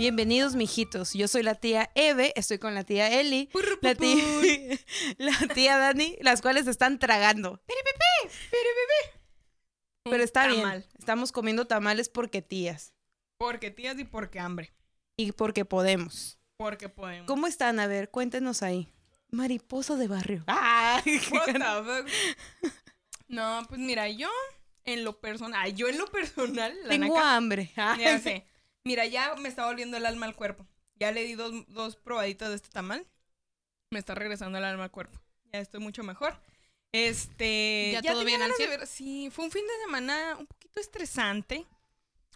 Bienvenidos, mijitos. Yo soy la tía Eve, estoy con la tía Eli, la tía, la tía Dani, las cuales están tragando. Pero está bien. Tamal. Estamos comiendo tamales porque tías Porque tías y porque hambre. y porque podemos. Porque podemos. ¿Cómo están? A ver, cuéntenos ahí. Mariposa de barrio. Fuck? No, pues mira, yo en lo personal, yo en lo personal, la Tengo naca, hambre. Ay, ya sé. Mira, ya me está volviendo el alma al cuerpo. Ya le di dos, dos probaditas de este tamal. Me está regresando el alma al cuerpo. Ya estoy mucho mejor. Este. ¿Ya todo tenía bien al ver- Sí, fue un fin de semana un poquito estresante.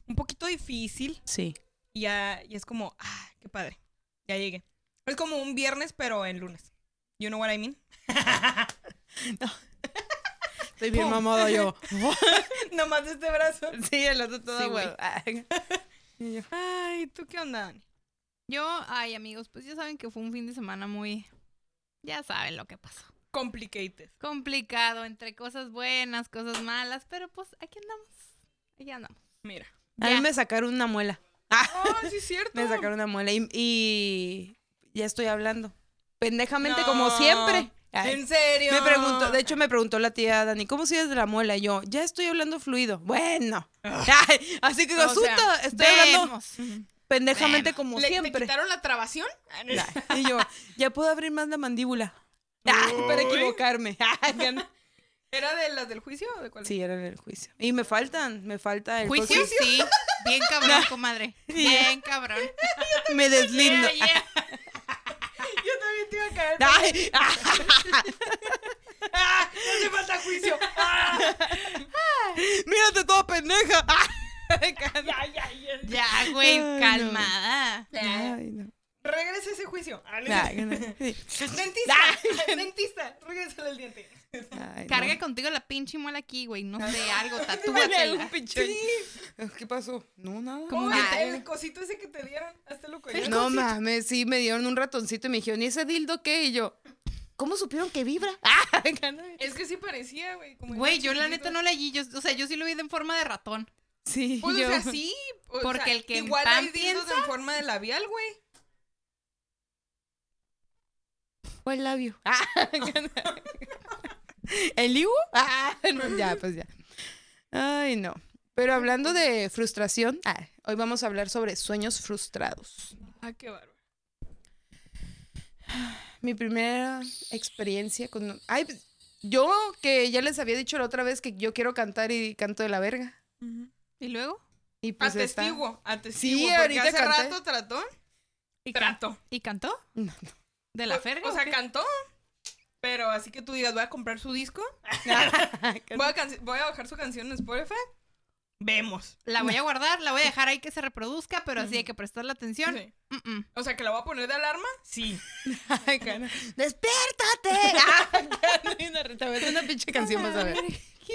Un poquito difícil. Sí. Y ya, y es como, ah, qué padre. Ya llegué. Es como un viernes, pero en lunes. You know what I mean? Estoy bien Pum. mamada yo. Nomás este brazo. sí, el otro todo Sí, güey. Ay. Y yo, Ay, ¿tú qué onda, Dani? Yo, ay amigos, pues ya saben que fue un fin de semana muy... Ya saben lo que pasó. Complicated. Complicado, entre cosas buenas, cosas malas, pero pues aquí andamos. Aquí andamos. Mira. A Ya. mí me sacaron una muela. Oh, sí es cierto. Me sacaron una muela y, y ya estoy hablando. Pendejamente como siempre. ¿En serio? Me preguntó, de hecho me preguntó la tía Dani, ¿cómo sigues de la muela? Y yo, ya estoy hablando fluido. Bueno. Ay, así que O asusta, sea, estoy hablando pendejamente Vemos. como ¿Le, ¿Te siempre. quitaron la trabación? Y yo, ya puedo abrir más la mandíbula. Ay, para equivocarme. ¿Era de las del juicio o de cuál? Sí, era en el juicio. Y me faltan, me falta el ¿Juicio? próximo- Sí. Bien cabrón, comadre. Bien cabrón. Me deslindo. Yeah, yeah. Te iba a caer. Ay, ¡Ah! ¡No te falta juicio! ¡Ah! mírate toda pendeja. Ya, ya, ya. Ya, güey, Ay, no. calmada. Ay, no. Regresa ese juicio. Ah. Dentista. Dentista. Regrésale el diente. Ay, no. Carga contigo la pinche muela aquí, güey. No sé, algo, tatúatela. un pinche- ¿Qué pasó? No, nada. Como que- el cosito ese que te dieron. Hazte loco. No mames, sí, me dieron un ratoncito y me dijeron, ¿y ese dildo qué? Y yo, ¿cómo supieron que vibra? Ah, Es que sí parecía, güey. Güey, yo la neta no la. Yo, o sea, yo sí lo vi en forma de ratón. sí, Pues, yo. o sea, sí. o Porque sea, el que Igual hay dildos piensa- en forma de labial, güey. ¿Cuál labio? Ah, ¿El Ibu? Ah, no, ya, pues ya. Ay, no. Pero hablando de frustración, ah, hoy vamos a hablar sobre sueños frustrados. Ah, qué bárbaro. Mi primera experiencia con... Ay, pues, yo que ya les había dicho la otra vez que yo quiero cantar y canto de la verga. ¿Y luego? Y pues está- atestiguo, atestiguo. Sí, ahorita hace canté. rato trató. ¿Y, Trato. ¿Y cantó? No, no. ¿De la O- ferga? O sea, cantó. Pero así que tú digas, voy a comprar su disco. Voy a, voy a bajar su canción en Spotify. Vemos. La voy a guardar, la voy a dejar ahí que se reproduzca, pero así hay que prestarle atención. Sí. O sea, que la voy a poner de alarma. Sí. Ay, cara. ¡Despiértate! Una- Te pinche canción, vas a ver.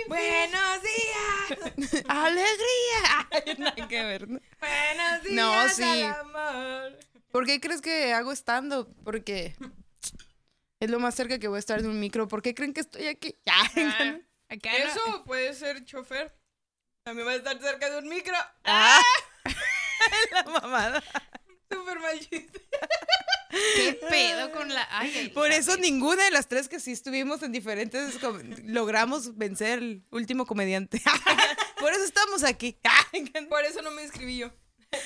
Buenos días. ¡Alegría! Ay, nada que ver. ¿no? Buenos días. No, sí. al amor. ¿Por qué crees que hago stand-up? Porque es lo más cerca que voy a estar de un micro. ¿Por qué creen que estoy aquí? Ah, Acá no- Eso puede ser chofer. También va a estar cerca de un micro. Ah, la mamada. Súper mal chiste. ¿Qué pedo con la.? Ay, ay, Por eso ninguna de las tres que sí estuvimos en diferentes com- logramos vencer el último comediante. Por eso estamos aquí. Por eso no me inscribí yo.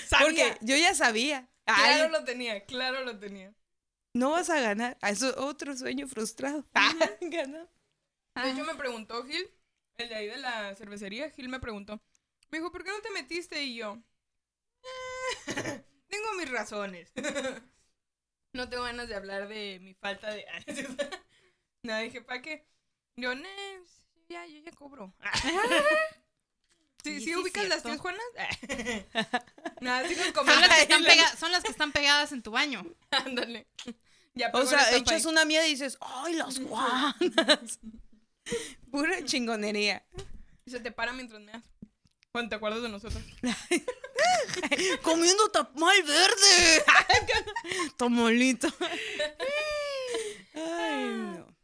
Sabía. Porque yo ya sabía. Ay, Claro lo tenía, claro lo tenía. no vas a ganar. Ah, Eso es otro sueño frustrado. Ganó. De hecho, me preguntó Gil, el de ahí de la cervecería, Gil me preguntó. Me dijo, ¿por qué no te metiste? Y yo, "Eh, tengo mis razones. no tengo ganas de hablar de mi falta de... Nada, dije, ¿para qué? Yo, "Ne, ya, yo ya cobro. ¿Sí, Sí, ubicas las tres Juanas? Nada, sí nos Son las, que están pega- son las que están pegadas en tu baño. Ándale. Ya O sea, echas ahí. una mía y dices, ¡ay, las guanas! Pura chingonería. Y se te para mientras me das. Cuando te acuerdas de nosotros. Comiendo tamal verde. Tomolito. Ay, no.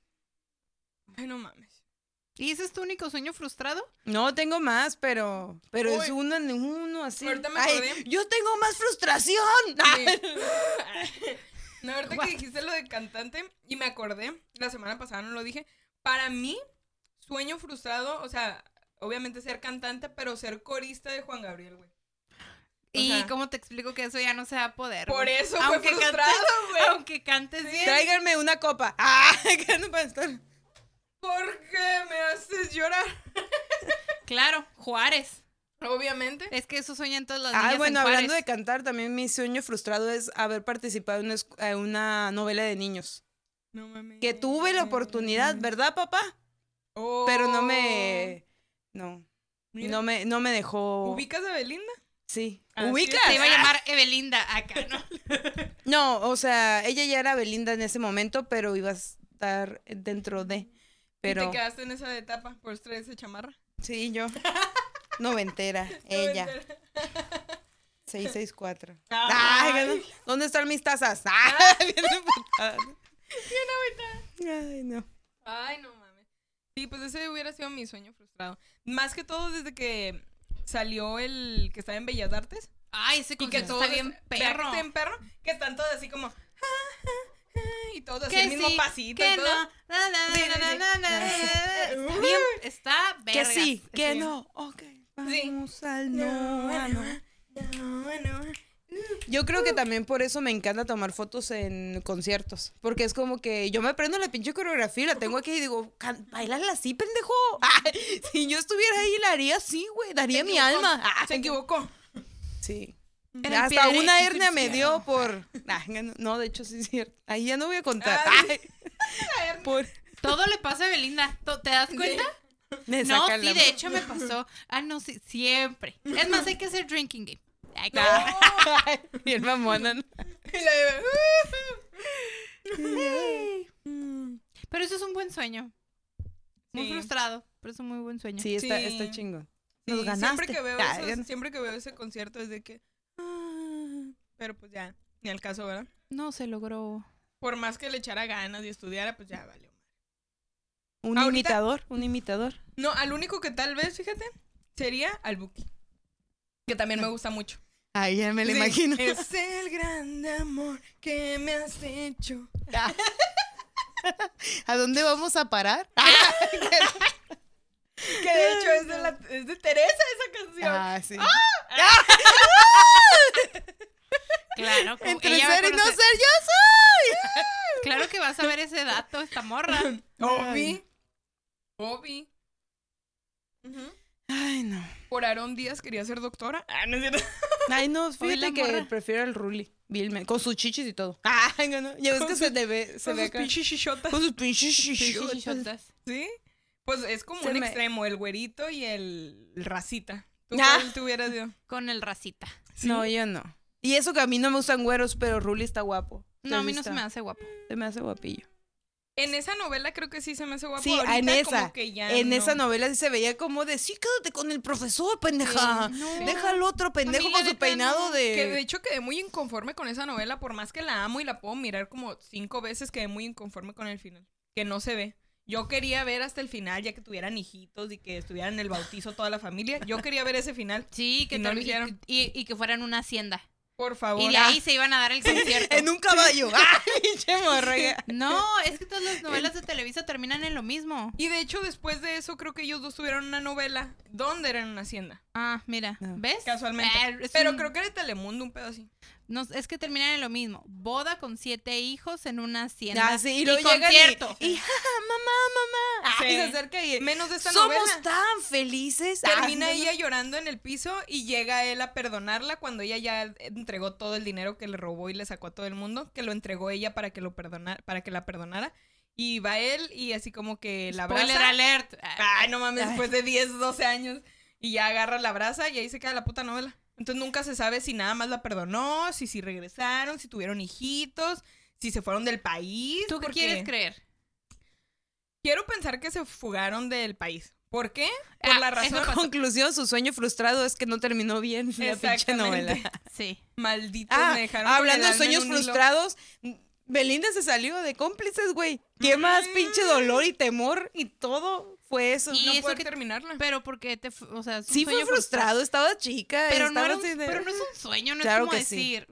Ay, no mames. ¿Y ese es tu único sueño frustrado? No, tengo más, pero, pero es uno en uno así. Ahorita me Ay, acordé. yo tengo más frustración. Sí. No, ahorita What? que dijiste lo de cantante y me acordé, la semana pasada no lo dije, para mí, sueño frustrado, o sea, obviamente ser cantante, pero ser corista de Juan Gabriel, güey. O ¿Y sea, cómo te explico que eso ya no se va a poder? Por eso fue Aunque frustrado, güey. Aunque cantes bien. Tráiganme una copa. Ah, que no para estar. ¿Por qué me haces llorar? Claro, Juárez. Obviamente. Es que eso sueñan todas las Ah, niñas bueno, en Juárez. hablando de cantar, también mi sueño frustrado es haber participado en una, novela de niños. No mames. Que tuve la oportunidad, ¿verdad, papá? Oh. Pero no me. No. Mira, No me, no me dejó. ¿Ubicas a Belinda? Sí. Es. ¿Ubicas? Se iba a llamar Evelinda acá, ¿no? No, o sea, ella ya era Belinda en ese momento, pero iba a estar dentro de. Y te quedaste en esa etapa por traer esa chamarra. Sí, yo. Noventera. ella. Noventera. 664. Ay. Ay, ¿no? ¿Dónde están mis tazas? Bien emputada. Ay, no. Ay, no mames. Sí, pues ese hubiera sido mi sueño frustrado. Más que todo desde que salió el que estaba en Bellas Artes. Ay, ese que está bien vea que perro. está bien perro. Que están todos así como. Y todos así el mismo pasito que y todo. Está Uy. bien, está Que sí, que sí. no. Ok. Sí. Vamos al no, ah, no. no, no. Yo creo que también por eso me encanta tomar fotos en conciertos. Porque es como que yo me aprendo la pinche coreografía y la tengo aquí y digo, "Can- bailala así, pendejo. Ay, si yo estuviera ahí, la haría así, güey. Daría mi alma. Se equivocó. Sí. Hasta pie una sí, hernia sí, me sí. dio por. No, de hecho sí es cierto. Ahí ya no voy a contar. Ah, Ay, por. Todo le pasa a Belinda. ¿To- ¿Te das cuenta? Me No, sí, la- de hecho me pasó. Ah, no, sí, siempre. Es más, hay que hacer drinking game. Ay, No. Ay, y el mamón. Y la de- Pero eso es un buen sueño. Muy Sí. frustrado, pero es un muy buen sueño. Sí, está, Sí. está chingón. Sí, Nos siempre ganaste. que veo esos- siempre que veo ese concierto es de que pero pues ya ni al caso verdad No se logró. por más que le echara ganas y estudiara pues ya valió Un Ahorita- imitador, un imitador. no al único que tal vez fíjate sería al Buki que también me gusta mucho Ay, ya me lo Sí, imagino. es el gran amor que me has hecho ¿A dónde vamos a parar? que de hecho es de, la- es de Teresa esa canción Ah, sí. Claro, como Entre ella ser y no ser, yo soy. Claro que vas a ver ese dato, esta morra. Obi Obi. Ay, no. por Aarón Díaz quería ser doctora ah no es cierto Ay, no, fíjate que morra. prefiero al Ruli. Vilmen, con sus chichis y todo. Ay, no, no. Ya ves que se, le ve, se Con ve sus pinches chichotas. Con sus pinches chichotas. sí, shotas. ¿Sí? Pues es como Se un me- extremo, el güerito y el, el racita. ¿Tú Ah. cuál te hubieras ido? Con el racita. No, yo no. Y eso que a mí no me gustan güeros, pero Ruli está guapo. No, a mí no se me hace guapo. Se me hace guapillo. En esa novela creo que sí se me hace guapo. Sí, Ahorita en como esa. que ya en no. esa novela sí se veía como de, sí, quédate con el profesor, pendeja. Sí, no. Deja al otro pendejo con su peinado no. de... Que de hecho quedé muy inconforme con esa novela, por más que la amo y la puedo mirar como cinco veces, quedé muy inconforme con el final. Que no se ve. Yo quería ver hasta el final, ya que tuvieran hijitos y que estuvieran en el bautizo toda la familia. Yo quería ver ese final. Sí, que Y no lo hicieron. y, y que fuera en una hacienda. Por favor. Y de ahí se iban a dar el concierto. En un caballo. ¡Ay, pinche morra! ya. No, es que todas las novelas de Televisa terminan en lo mismo. Y de hecho, después de eso, creo que ellos dos tuvieron una novela donde era en una hacienda. Ah, mira, No. ¿ves? Casualmente. Ah, es Pero un- creo que era de Telemundo, un pedo así. No, es que terminan en lo mismo. Boda con siete hijos en una hacienda. Ah, sí, y luego llegan concierto. y, y "Ja, mamá, mamá. Ay, Sí. se acerca y... Menos de esta Somos novela. tan felices. Termina Ay, no, ella llorando en el piso y llega él a perdonarla cuando ella ya entregó todo el dinero que le robó y le sacó a todo el mundo, que lo entregó ella para que lo perdonara, para que la perdonara. Y va él y así como que la Spoiler abraza. alert. Ah, Ay, no mames, después de 10, 12 años. Y ya agarra la brasa y ahí se queda la puta novela. Entonces nunca se sabe si nada más la perdonó, si si regresaron, si tuvieron hijitos, si se fueron del país. ¿Tú qué quieres creer? Quiero pensar que se fugaron del país. ¿Por qué? Por Ah, la razón pasó. Conclusión, su sueño frustrado es que no terminó bien la pinche novela. Sí. malditos Ah, me dejaron hablando de en sueños hilo. frustrados, Belinda se salió de cómplices, güey. ¿Qué más pinche dolor y temor y todo fue eso. Y no eso poder que- terminarla. Pero porque te, o sea, Sí fue sueño frustrado, estaba chica. Pero no, era un- de- pero no es un sueño, no Claro es como que sí. decir.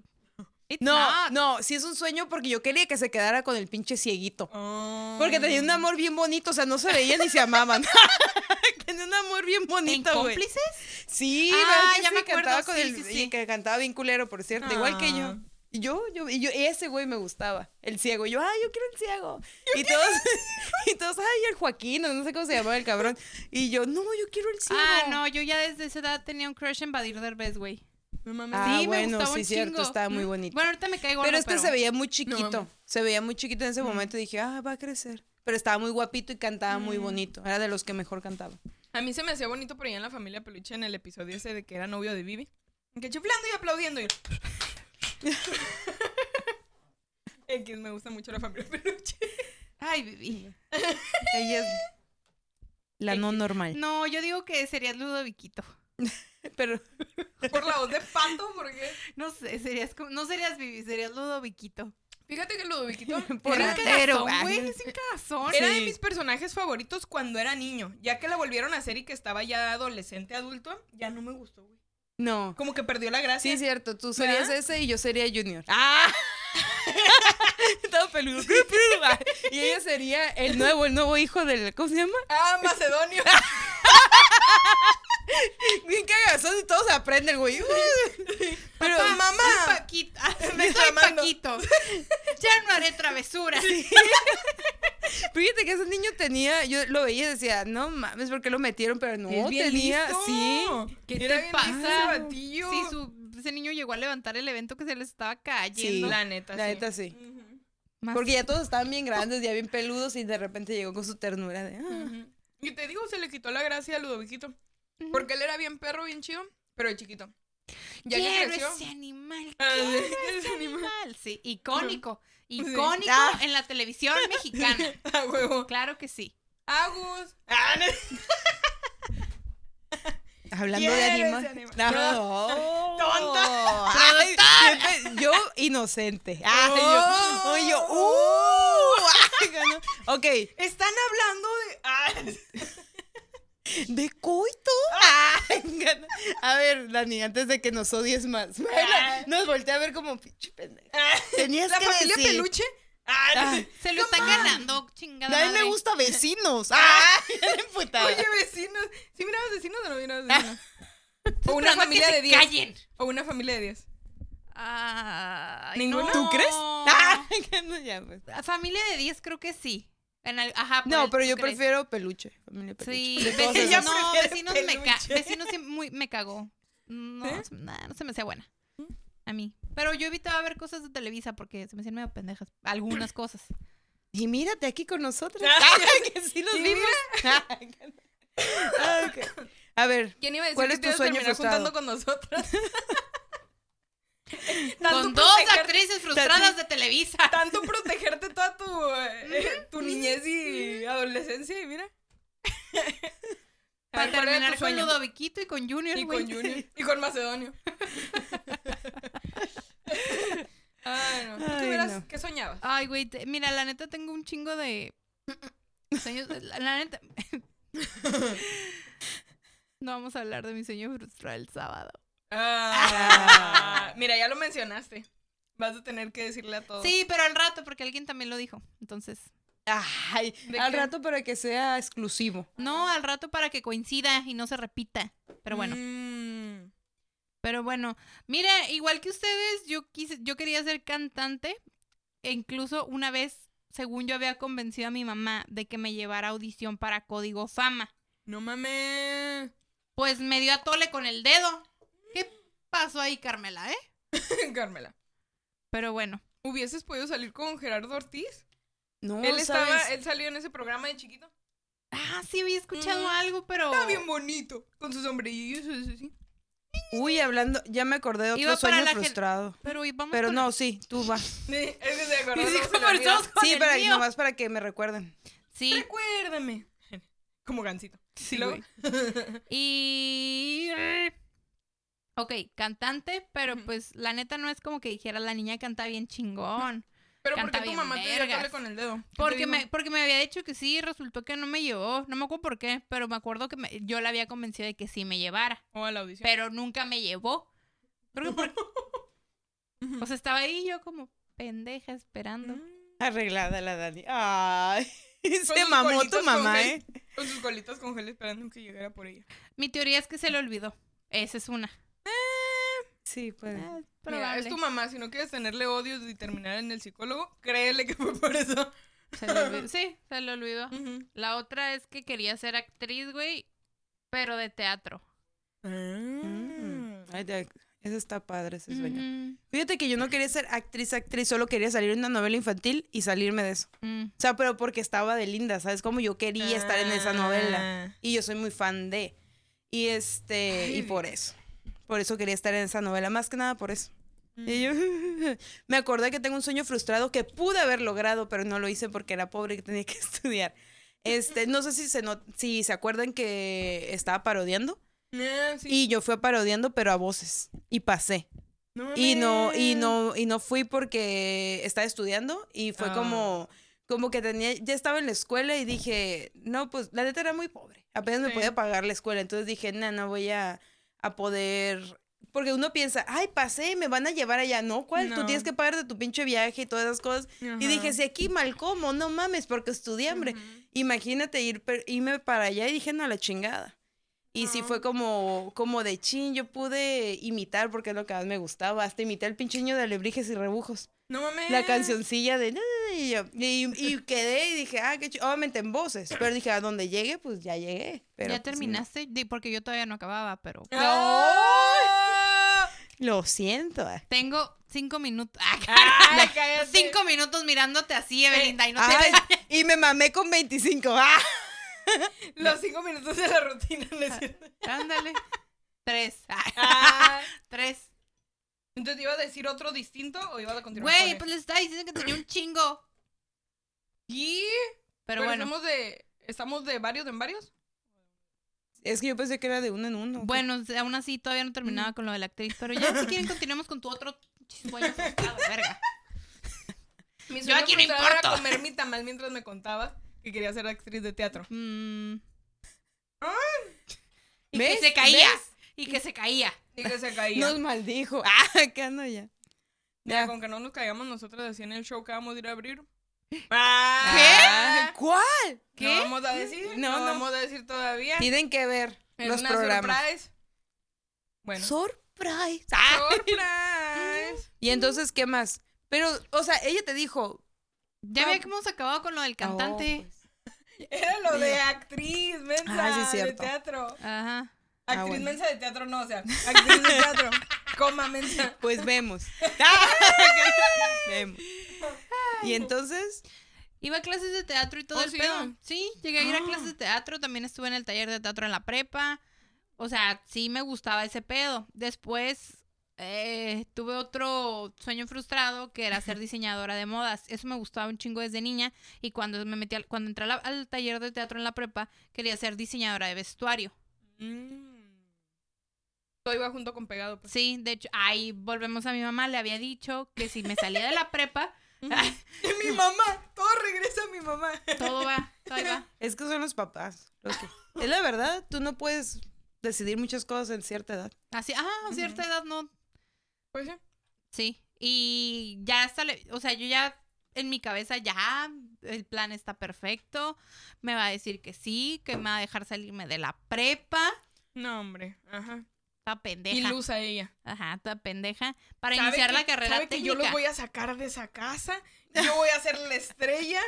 "It's No, not". no, sí es un sueño porque yo quería que se quedara con el pinche cieguito. Ah. Porque tenía un amor bien bonito, o sea, no se veían ni se amaban. tenía un amor bien ¿En bonito, güey. cómplices? Sí, Ah, ¿verdad que ya me acuerdo, cantaba con sí, el sí, que cantaba bien culero, por cierto, igual que yo. Y yo, yo, y yo, ese güey me gustaba, el ciego. Y yo, ay, yo quiero el ciego. y todos, y todos, ay, el Joaquín, no sé cómo se llamaba el cabrón. Y yo, no, yo quiero el ciego. Ah, no, yo ya desde esa edad tenía un crush en Badir Derbez, güey. No mames. Ah, sí, bueno, me gustaba sí, un cierto, chingo. estaba muy Mm. bonito. Bueno, ahorita me caigo Pero es que se veía muy No chiquito. se veía muy chiquito en ese momento y dije, ah, va a crecer. Pero estaba muy guapito y cantaba muy bonito. Era de los que mejor cantaba. A mí se me hacía bonito por allá en la familia Peluche en el episodio ese de que era novio de Vivi. Que chiflando y aplaudiendo. Y... X, me gusta mucho la familia Peluche. Ay, Vivi. Ella es la no normal. No, yo digo que sería Ludoviquito. Pero Por la voz de pato, porque. No sé, serías como, no serías Vivi, serías Ludoviquito. Fíjate que Ludoviquito Por era, ratero, cagazón, güey, cagazón. era de mis personajes favoritos cuando era niño. Ya que la volvieron a hacer y que estaba ya adolescente, adulto, ya no me gustó, güey. No. Como que perdió la gracia. Sí, cierto. Tú serías ¿Verdad? ese y yo sería Junior. ¡Ah! Todo peludo. y ella sería el nuevo, el nuevo hijo del. ¿Cómo se llama? Ah, Macedonio. Bien cagazón y todos aprenden, güey. Pero, Papá, mamá. Paquita. soy Reclamando. Paquito. Ya no haré travesuras. Fíjate que ese niño tenía, yo lo veía y decía, no mames, ¿por qué lo metieron? Pero no, Es bien tenía, listo. sí. ¿Qué Era te bien pasa? listo. Sí, su, ese niño llegó a levantar el evento que se les estaba Sí. cayendo. La neta, La sí. neta, sí. Ujú, Más- Porque ya todos estaban bien grandes, ya bien peludos y de repente llegó con su ternura de, ah. ujú. Y te digo, se le quitó la gracia a Ludoviquito. Porque él era bien perro, bien chido, pero de chiquito. Ya que quiero creció. ese animal, Ah, quiero sí, ese ese animal. animal. Sí, icónico. Sí. Icónico Ah. en la televisión mexicana. A huevo. Claro que sí. Agus. Ah, no. Hablando de Quiero animal. ese animal. No. Tonta. Ay, siempre- yo inocente. Ay, yo, Oh. ay, yo, uh, ay, no. Ok, Están hablando de. Ah, ¿de coito? A ver, Dani, antes de que nos odies más, Ah. nos voltea a ver como pinche pendeja. ah. Tenías La que familia decir. peluche. Ah, Ah. Se lo están ganando, chingada A mí me gusta vecinos. Emputada. Oye, vecinos. ¿Sí mirabas vecinos o no mirabas vecinos? O una familia de se 10. callen. O una familia de 10. Ay, ¿Ninguno? no. ¿Tú crees? Ah, no, ya, pues. Familia de 10 creo que sí. En ajá, por No, el pero yo crees. prefiero peluche. Familia peluche. Sí, vecinos, no, vecinos me, ca vecinos sí muy, me cagó. No, nah, no se me hacía buena. A mí. Pero yo evitaba ver cosas de Televisa porque se me hacían medio pendejas. Algunas cosas. Y mírate aquí con nosotros. Que sí los vimos. Ah. A ver, ¿Quién iba a decir ¿Cuál que es tu sueño frustrado? juntando con? Con dos proteger- actrices frustradas de Televisa. Tanto protegerte toda tu, eh, tu niñez y adolescencia y mira. Para ver, ¿cuál era terminar con? Ludoviquito y con Junior, Y con Junior. Y con Macedonio. Ay, no. ¿Tú qué, no. soñabas? Ay, güey, mira, la neta tengo un chingo de sueños. La, la neta. no vamos a hablar de mi sueño frustrado el sábado. Ah, mira, ya lo mencionaste. Vas a tener que decirle a todos. Sí, pero al rato, porque alguien también lo dijo. Entonces, ay, ¿De al qué? rato para que sea exclusivo. no, al rato para que coincida y no se repita. Pero bueno, Mm. pero bueno. Mira, igual que ustedes, yo quise, yo quería ser cantante. E incluso una vez, según yo había convencido a mi mamá de que me llevara a audición para Código Fama. No mames. Pues me dio a tole con el dedo. ¿Qué pasó ahí, Carmela, eh? Carmela. Pero bueno. ¿Hubieses podido salir con Gerardo Ortiz? No, él estaba, ¿sabes? él salió en ese programa de chiquito. Ah, sí había escuchado Mm, algo, pero. Estaba bien bonito. Con sus sombrillos así. Uy, hablando, ya me acordé de otro Iba sueño frustrado. Pero vamos Pero no, sí, tú vas. Sí, es que se acordó. Sí, Sí, para, mío. nomás para que me recuerden. Sí, Recuérdame. Como gancito. Sí, ¿Y luego? y. Ok, cantante, pero pues la neta no es como que dijera la niña canta bien chingón. Pero ¿por Canta qué tu mamá te dio con el dedo? ¿Qué te Porque me, porque me había dicho que sí, y resultó que no me llevó. No me acuerdo por qué, pero me acuerdo que me- yo la había convencido de que sí me llevara. O a la audición. Pero nunca me llevó. Creo que por- o sea, estaba ahí yo como pendeja esperando. Mm. Arreglada la Dani. Ay, se mamó tu mamá, gel. ¿eh? Con sus colitas con gel esperando que llegara por ella. Mi teoría es que se le olvidó. Esa es una. Sí, pues. Ah, Mira, probable. es tu mamá. Si no quieres tenerle odio y terminar en el psicólogo, créele que fue por eso. Se le olvidó. Sí, se le olvidó. La otra es que quería ser actriz, güey, pero de teatro. Mm. Ay, de- Eso está padre, ese sueño. Fíjate que yo no quería ser actriz, actriz, solo quería salir en una novela infantil y salirme de eso. Mm. O sea, pero porque estaba de linda, ¿sabes? Como yo quería estar en esa novela. Ah. Y yo soy muy fan de. Y este, y por eso. Por eso quería estar en esa novela, más que nada por eso. Y yo me acordé que tengo un sueño frustrado que pude haber logrado, pero no lo hice porque era pobre y tenía que estudiar. Este, no sé si se no- si se acuerdan que estaba parodiando Ah, sí. y yo fui a parodiando pero a voces y pasé. No Y no y no y no fui porque estaba estudiando y fue Ah. como como que tenía ya estaba en la escuela y dije, "No, pues la neta era muy pobre. Apenas me podía pagar la escuela." Entonces dije, "No, no voy a a poder porque uno piensa, ay, pasé, me van a llevar allá. No, ¿cuál? Tú tienes que pagar de tu pinche viaje y todas esas cosas. Y dije, si aquí mal como, no mames, porque estudié hambre. Imagínate ir, irme para allá y dije, no, la chingada. Y sí Ah. fue como, como de chin, yo pude imitar porque es lo que más me gustaba. Hasta imité al pinche niño de alebrijes y rebujos. No mames. La cancioncilla de... Y, yo- y- y quedé y dije, ah, qué chido. Obviamente en voces. Pero dije, a donde llegue, pues ya llegué. Pero, ¿Ya pues, terminaste? Porque yo todavía no acababa, pero... ¡Ah! no. Lo siento. eh. Tengo cinco minutos. Ah, Ay, cállate. cinco minutos mirándote así, Evelinda, y no te... Y me mamé con 25. ¡Ah! Los cinco minutos de la rutina. Ándale. Tres. Ah, Ah, Tres. Entonces, ¿iba a decir otro distinto o iba a continuar? con Güey, pues les estaba diciendo que tenía un chingo. ¿Y? Pero, bueno. Estamos de, ¿Estamos de varios en varios? Es que yo pensé que era de uno en uno. Bueno, aún así todavía no terminaba con lo de la actriz. Pero ya, si quieren, continuemos con tu otro frustrado, verga. Mi Yo aquí no era importo. comer mi tamal mientras me contabas que quería ser actriz de teatro. Mm. Y ¿Ves? que se caía. ¿Ves? Y que se caía. Y que se caía. Nos maldijo. Ah, acá no ya. Mira, Ya. con que no nos caigamos nosotros así en el show que vamos a ir a abrir. Ah, ¿Cuál? ¿Qué? No vamos a decir. No, No, no. vamos a decir todavía. Tienen que ver Es los una programas. surprise. Bueno. Surprise. Ah. Surprise. Y entonces, ¿qué más? Pero, o sea, ella te dijo. Ya No. ve que hemos acabado con lo del cantante. Oh, pues. Era lo de actriz, mensa Ah, sí, de teatro. Aja. Actriz Ah, bueno. mensa de teatro, no, o sea, actriz de teatro. Coma mensa. Pues vemos. vemos. Y entonces, Iba a clases de teatro y todo Oh, el sí, pedo. ¿no? Sí, llegué a ir a Ah. clases de teatro. También estuve en el taller de teatro en la prepa. O sea, sí me gustaba ese pedo. Después eh, tuve otro sueño frustrado que era ser diseñadora de modas. Eso me gustaba un chingo desde niña. Y cuando me metí al, cuando entré al taller de teatro en la prepa, quería ser diseñadora de vestuario. Mm. Todo iba junto con pegado. Pues. Sí, de hecho, ahí volvemos a mi mamá. Le había dicho que si me salía de la prepa, Y mi mamá, todo regresa a mi mamá. todo va, todo va. es que son los papás. los que- Es la verdad, tú no puedes decidir muchas cosas en cierta edad. Así, ah, a cierta edad no, Pues sí. Sí, y ya sale, o sea, yo ya en mi cabeza ya el plan está perfecto, me va a decir que sí, que me va a dejar salirme de la prepa, No, hombre. Ajá. Está pendeja. Ilusa ella. Ajá, está pendeja. Para ¿Sabe iniciar que- la carrera ¿sabe que yo los voy a sacar de esa casa? Yo voy a ser la estrella.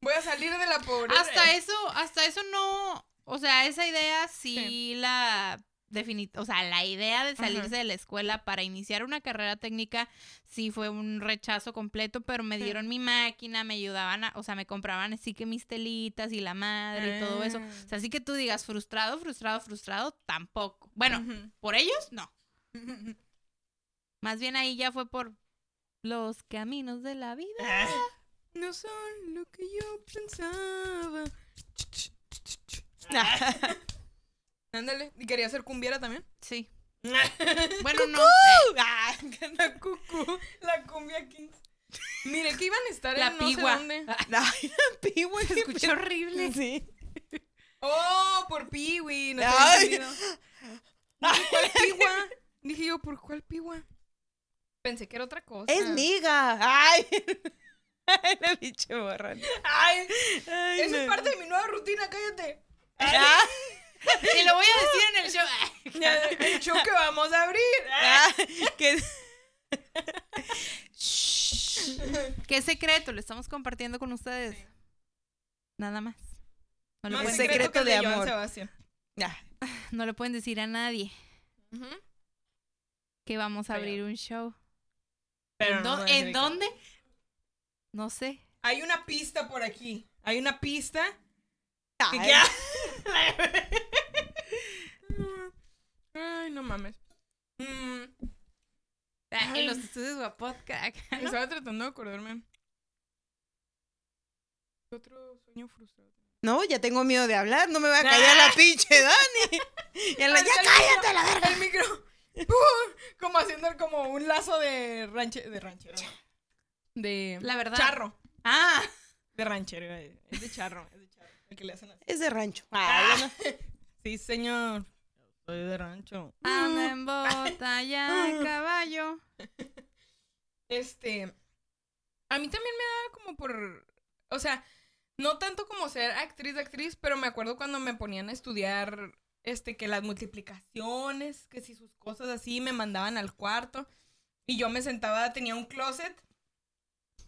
Voy a salir de la pobreza. Hasta eso, hasta eso no, o sea, esa idea sí, Sí. la defini o sea, la idea de salirse Ajá. de la escuela para iniciar una carrera técnica sí fue un rechazo completo, pero me Sí. dieron mi máquina, me ayudaban, a, o sea, me compraban así que mis telitas y la madre y todo eso. Ah. O sea, así que tú digas frustrado, frustrado, frustrado, tampoco. Bueno, por ellos no. Más bien ahí ya fue por los caminos de la vida. No son lo que yo pensaba. Ándale. ¿Y quería ser cumbiera también? Sí. Bueno, no. La cucú. La cumbia kings. Mire que iban a estar La en no sé pigua. dónde. Ay, Piwi, Se escuchó horrible. Sí. Oh, por Piwi. No te Ay. había entendido. Dije, ¿cuál pigua? Dije yo, ¿por cuál pigua? Pensé que era otra cosa. Es miga. Ay. Ay, la pinche borrón. Ay, Ay, eso es parte de mi nueva rutina, cállate. Ah, Y lo voy a decir en el show. El show que vamos a abrir. ah, que- ¿Qué secreto le estamos compartiendo con ustedes? Nada más. No Más pueden, secreto secreto, de amor. Sebastián. Ah, no le pueden decir a nadie que vamos a Pero- abrir un show. Pero ¿En, no dó- voy a decir ¿en de dónde? No sé. Hay una pista por aquí. Hay una pista. que ya- Ay, no mames. Mm, Ah, Ay. En los estudios Guapodcast. ¿no? estaba tratando de acordarme. ¿Qué otro sueño frustrado? No, ya tengo miedo de hablar. No me va a callar la pinche Dani. Y la- ya cállate micro, la verga. El micro. Uh, como haciendo como un lazo de ranche, de ranchero. De La verdad. charro. Ah, De ranchero. Es de charro. Es de charro. El que le hacen así. Es de rancho. No. Sí, señor. Soy de rancho. en bota ya caballo. Este. A mí también me da como por. O sea, no tanto como ser actriz de actriz, pero me acuerdo cuando me ponían a estudiar. Este, que las multiplicaciones, que si sus cosas así me mandaban al cuarto. Y yo me sentaba, tenía un closet.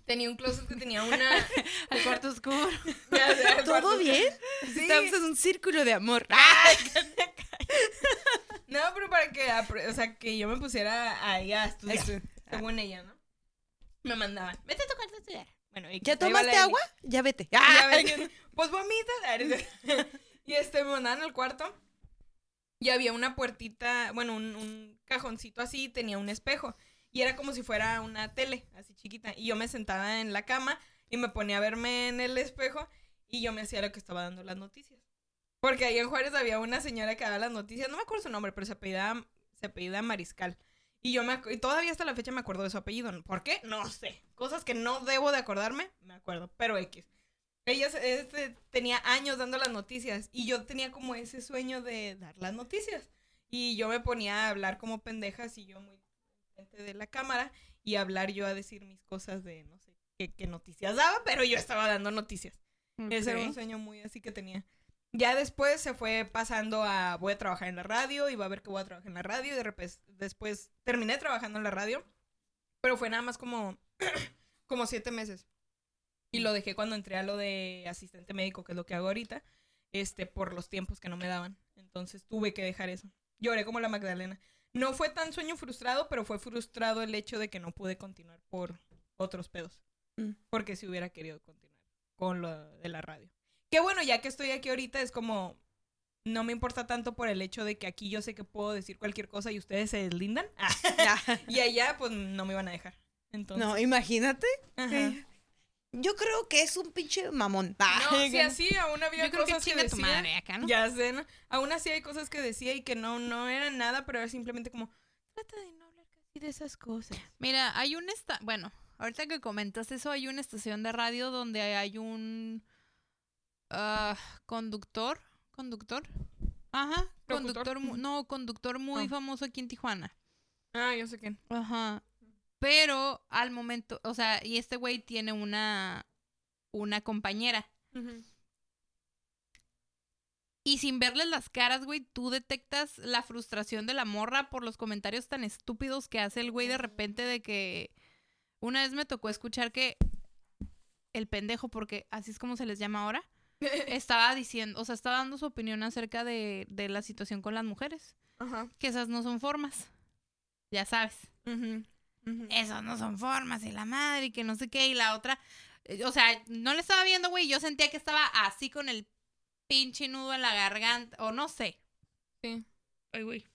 Tenía un closet que tenía una. Al cuarto oscuro. ya sé, al ¿Todo cuarto- bien? Sí. Estamos en un círculo de amor. Ay, No, pero para que, o sea, que yo me pusiera ahí a estudiar, según ella, ¿no? Me mandaban, vete a tu cuarto a estudiar. Bueno, y ¿Ya la tomaste agua? Ya vete. Ya Ay, ves que- pues vomita. Y este, me mandaban al cuarto. Y había una puertita, bueno, un, un cajoncito así, tenía un espejo. Y era como si fuera una tele, así chiquita. Y yo me sentaba en la cama y me ponía a verme en el espejo y yo me hacía lo que estaba dando las noticias. Porque ahí en Juárez había una señora que daba las noticias, no me acuerdo su nombre, pero se apellidaba, se apellida Mariscal. Y yo me y todavía hasta la fecha me acuerdo de su apellido. ¿Por qué? No sé. Cosas que no debo de acordarme, me acuerdo, pero X. Ella este, tenía años dando las noticias y yo tenía como ese sueño de dar las noticias. Y yo me ponía a hablar como pendejas y yo muy frente de la cámara y hablar yo a decir mis cosas de no sé qué, qué noticias daba, pero yo estaba dando noticias. Ese era un sueño muy así que tenía. Ya después se fue pasando a voy a trabajar en la radio y va a ver que voy a trabajar en la radio y de repente después terminé trabajando en la radio, pero fue nada más como como siete meses y lo dejé cuando entré a lo de asistente médico que es lo que hago ahorita, este por los tiempos que no me daban, entonces tuve que dejar eso. Lloré como la Magdalena. No fue tan sueño frustrado, pero fue frustrado el hecho de que no pude continuar por otros pedos, Mm. porque si hubiera querido continuar con lo de la radio. Que bueno, ya que estoy aquí ahorita es como no me importa tanto por el hecho de que aquí yo sé que puedo decir cualquier cosa y ustedes se deslindan. y allá pues no me iban a dejar. Entonces, No, imagínate. ajá. Yo creo que es un pinche mamón. No, Ay, si así aún había Yo creo que cosas que, chinga tu decía. madre acá, ¿no? Ya sé, ¿no? Aún así hay cosas que decía y que no, no eran nada, pero era simplemente como, trata de no hablar casi de esas cosas. Mira, hay un esta, bueno, ahorita que comentas eso, hay una estación de radio donde hay un ah, conductor, conductor, ajá, conductor, mu- no, conductor muy Ah. famoso aquí en Tijuana, Ah, yo sé quién. ajá, pero al momento, o sea, y este güey tiene una, una compañera. Y sin verles las caras, güey, tú detectas la frustración de la morra por los comentarios tan estúpidos que hace el güey de repente de que una vez me tocó escuchar que el pendejo, porque así es como se les llama ahora, estaba diciendo, o sea, estaba dando su opinión acerca de, de la situación con las mujeres, Ajá. que esas no son formas, ya sabes, Esas no son formas y la madre y que no sé qué y la otra, eh, o sea, no le estaba viendo, güey, yo sentía que estaba así con el pinche nudo en la garganta, o no sé. Sí. Ay, güey.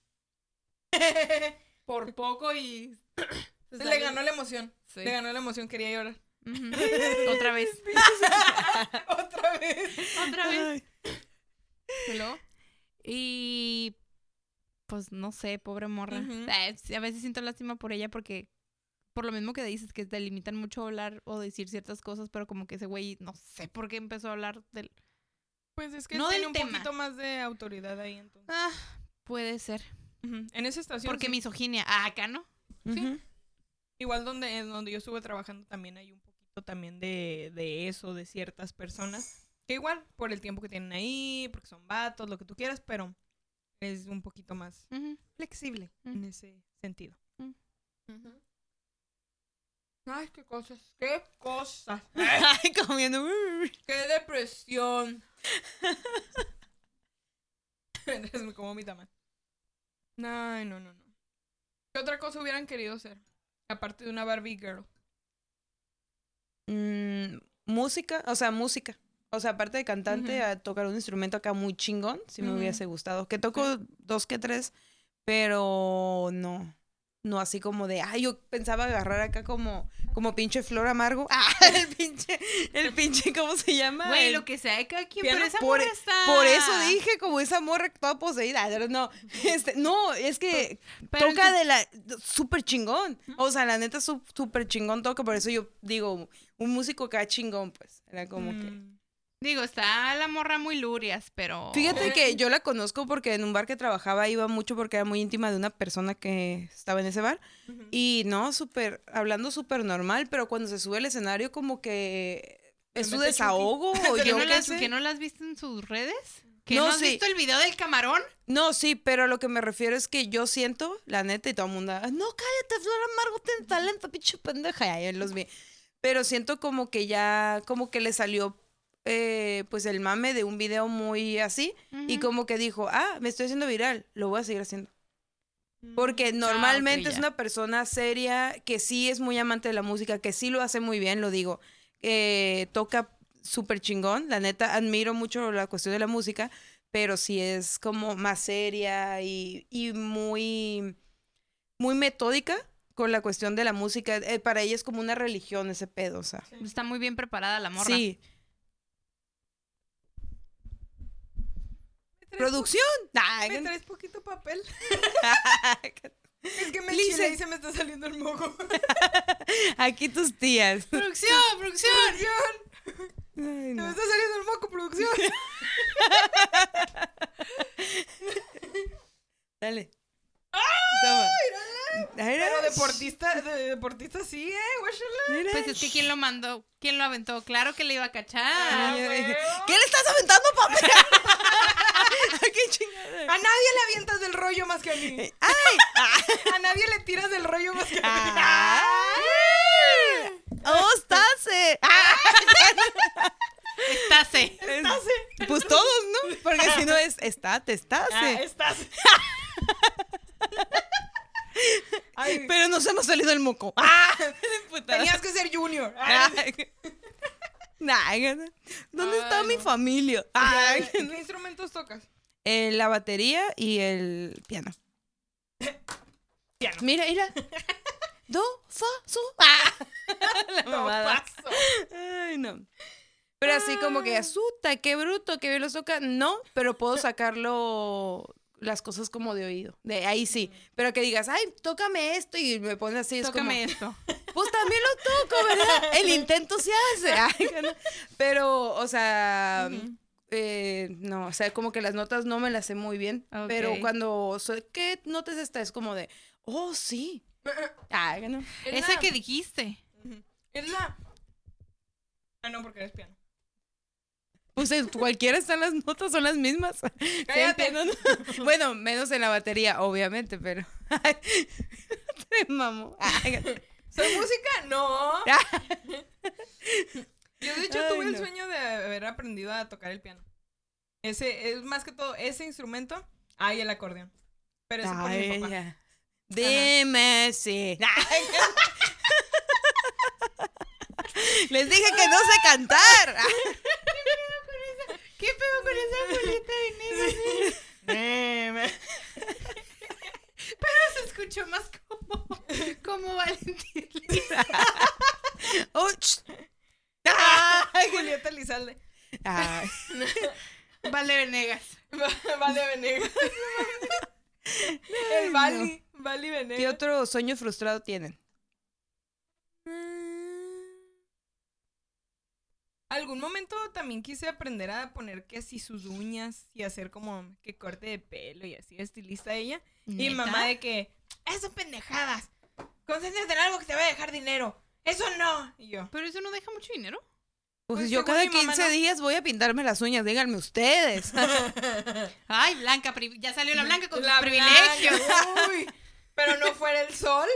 Por poco y... Se le ganó la emoción. Sí. Le ganó la emoción, quería llorar. Otra vez. Otra vez. Otra vez. ¿Y. Pues no sé, pobre morra. A veces siento lástima por ella porque por lo mismo que dices, que te limitan mucho a hablar o decir ciertas cosas, pero como que ese güey, no sé por qué empezó a hablar del... Pues es que No tiene un tema. poquito más de autoridad ahí entonces. Ah, puede ser. En esa estación. Porque sí. misoginia. Ah, acá no. Ujú. Igual donde, en donde yo estuve trabajando también hay un poquito también de, de eso, de ciertas personas. Que igual, por el tiempo que tienen ahí, porque son vatos, lo que tú quieras, pero es un poquito más flexible en ese sentido. Ay, qué cosas, qué cosas. Ay, comiendo. ¡Qué depresión! Entonces me como mi tamal. Ay, no, no, no. ¿Qué otra cosa hubieran querido hacer? Aparte de una Barbie Girl. Mm, música, o sea, música. O sea, aparte de cantante, a tocar un instrumento acá muy chingón, si me hubiese gustado. Que toco dos que tres, pero no. No así como de, ay, yo pensaba agarrar acá como, como pinche flor amargo. Ah, el pinche, el pinche, ¿cómo se llama? Güey, El- lo que sea de cada quien, pero esa por- morra está... Por eso dije, como esa morra toda poseída. No, este, no, es que Pero toca de la. súper chingón. O sea, la neta, súper chingón toca. Por eso yo digo, un músico acá chingón, pues. Era como que. Digo, está la morra muy lurias, pero... Fíjate que yo la conozco porque en un bar que trabajaba iba mucho porque era muy íntima de una persona que estaba en ese bar. Y no, súper, hablando súper normal, pero cuando se sube al escenario como que es su desahogo o ¿Que yo no, qué las, sé. que no las viste en sus redes? ¿Que No, no, has sí. visto el video del camarón? No, sí, pero lo que me refiero es que yo siento, la neta, y todo el mundo, "Ah, no, cállate, Flor Amargo, tiene talento, pinche pendeja, y ahí los vi. Pero siento como que ya, como que le salió, eh, pues, el mame de un video muy así, y Ujú. como que dijo, ah, me estoy haciendo viral, lo voy a seguir haciendo. Porque Mm, normalmente ok, es ya. una persona seria, que sí es muy amante de la música, que sí lo hace muy bien, lo digo. Eh, toca súper chingón, la neta, admiro mucho la cuestión de la música, pero sí es como más seria y, y muy, muy metódica con la cuestión de la música. Eh, para ella es como una religión ese pedo, o sea. Está muy bien preparada la morra. Sí. ¿Me traes ¿Producción? Ay, po- ¿Me traes poquito papel? Es que me chile y se me está saliendo el moco. Aquí tus tías. ¡Producción, producción! ¡Producción! Ay, Se me está saliendo el moco, producción. Dale. Toma. Mira. Pero deportista, de, deportista sí, ¿eh? Guáchala. Pues es que ¿quién lo mandó? ¿Quién lo aventó? Claro que le iba a cachar. Ah, dije, huevo. ¿Qué le estás aventando, papá? ¡Qué chingada! A nadie le avientas del rollo más que a mí. ¡Ay! A nadie le tiras del rollo más que a mí. ¡Ay! ¡Oh, estase! Pues todos, ¿no? Porque si no es estate, Ah, estase. estás. Ay, Pero nos hemos salido el moco. ¡Ah! Tenías que ser junior. Ay. Ay, ¿Dónde está mi familia? ¿Qué instrumentos tocas? Eh, la batería y el piano. Piano. Mira, mira. Do, fa, su. ¡Ah! La mamada. Ay, no. Pero así como que asusta, qué bruto, que bien los toca. No, pero puedo sacarlo las cosas como de oído. De ahí sí. Pero que digas, ay, tócame esto y me pones así. Es Tócame como, esto. pues también lo toco, ¿verdad? El intento se hace. Pero, o sea, eh, no, o sea, como que las notas no me las sé muy bien. Pero cuando, soy, ¿qué notas esta? Es como de, oh, sí. Ay, que no. Es Ese la- que dijiste. Es la. Ah, no, porque eres piano. Pues en cualquiera están las notas, son las mismas. Cállate. Siempre, ¿no? No. Bueno, menos en la batería, obviamente, pero. Ay, te mamo. Ay, ¿Soy música? No. Yo de hecho Ay, tuve el sueño de haber aprendido a tocar el piano. Ese es más que todo ese instrumento. Ah, y el acordeón. Pero eso por mi papá. Dime si. Ay, Les dije que no sé cantar. ¿Qué pedo con esa bolita de negro? Pero se escuchó más como, como Valentín. Oh. Ay, Julieta Lizalde. Ay. Vale Venegas. Vale Venegas. El. Bali ¿Qué Venegas. otro sueño frustrado tienen? Mm. Algún momento también quise aprender a poner que si sus uñas y hacer como que corte de pelo y así, estilista ella. Y mamá de que, eso pendejadas. Concéntrate en algo que te va a dejar dinero. Eso no. Y yo. Pero eso no deja mucho dinero. Pues, Pues yo cada mi mamá, 15 no. días voy a pintarme las uñas, díganme ustedes. Ay, Blanca, ya salió la Blanca con La sus privilegios. blanca, Uy, pero no fuera el sol.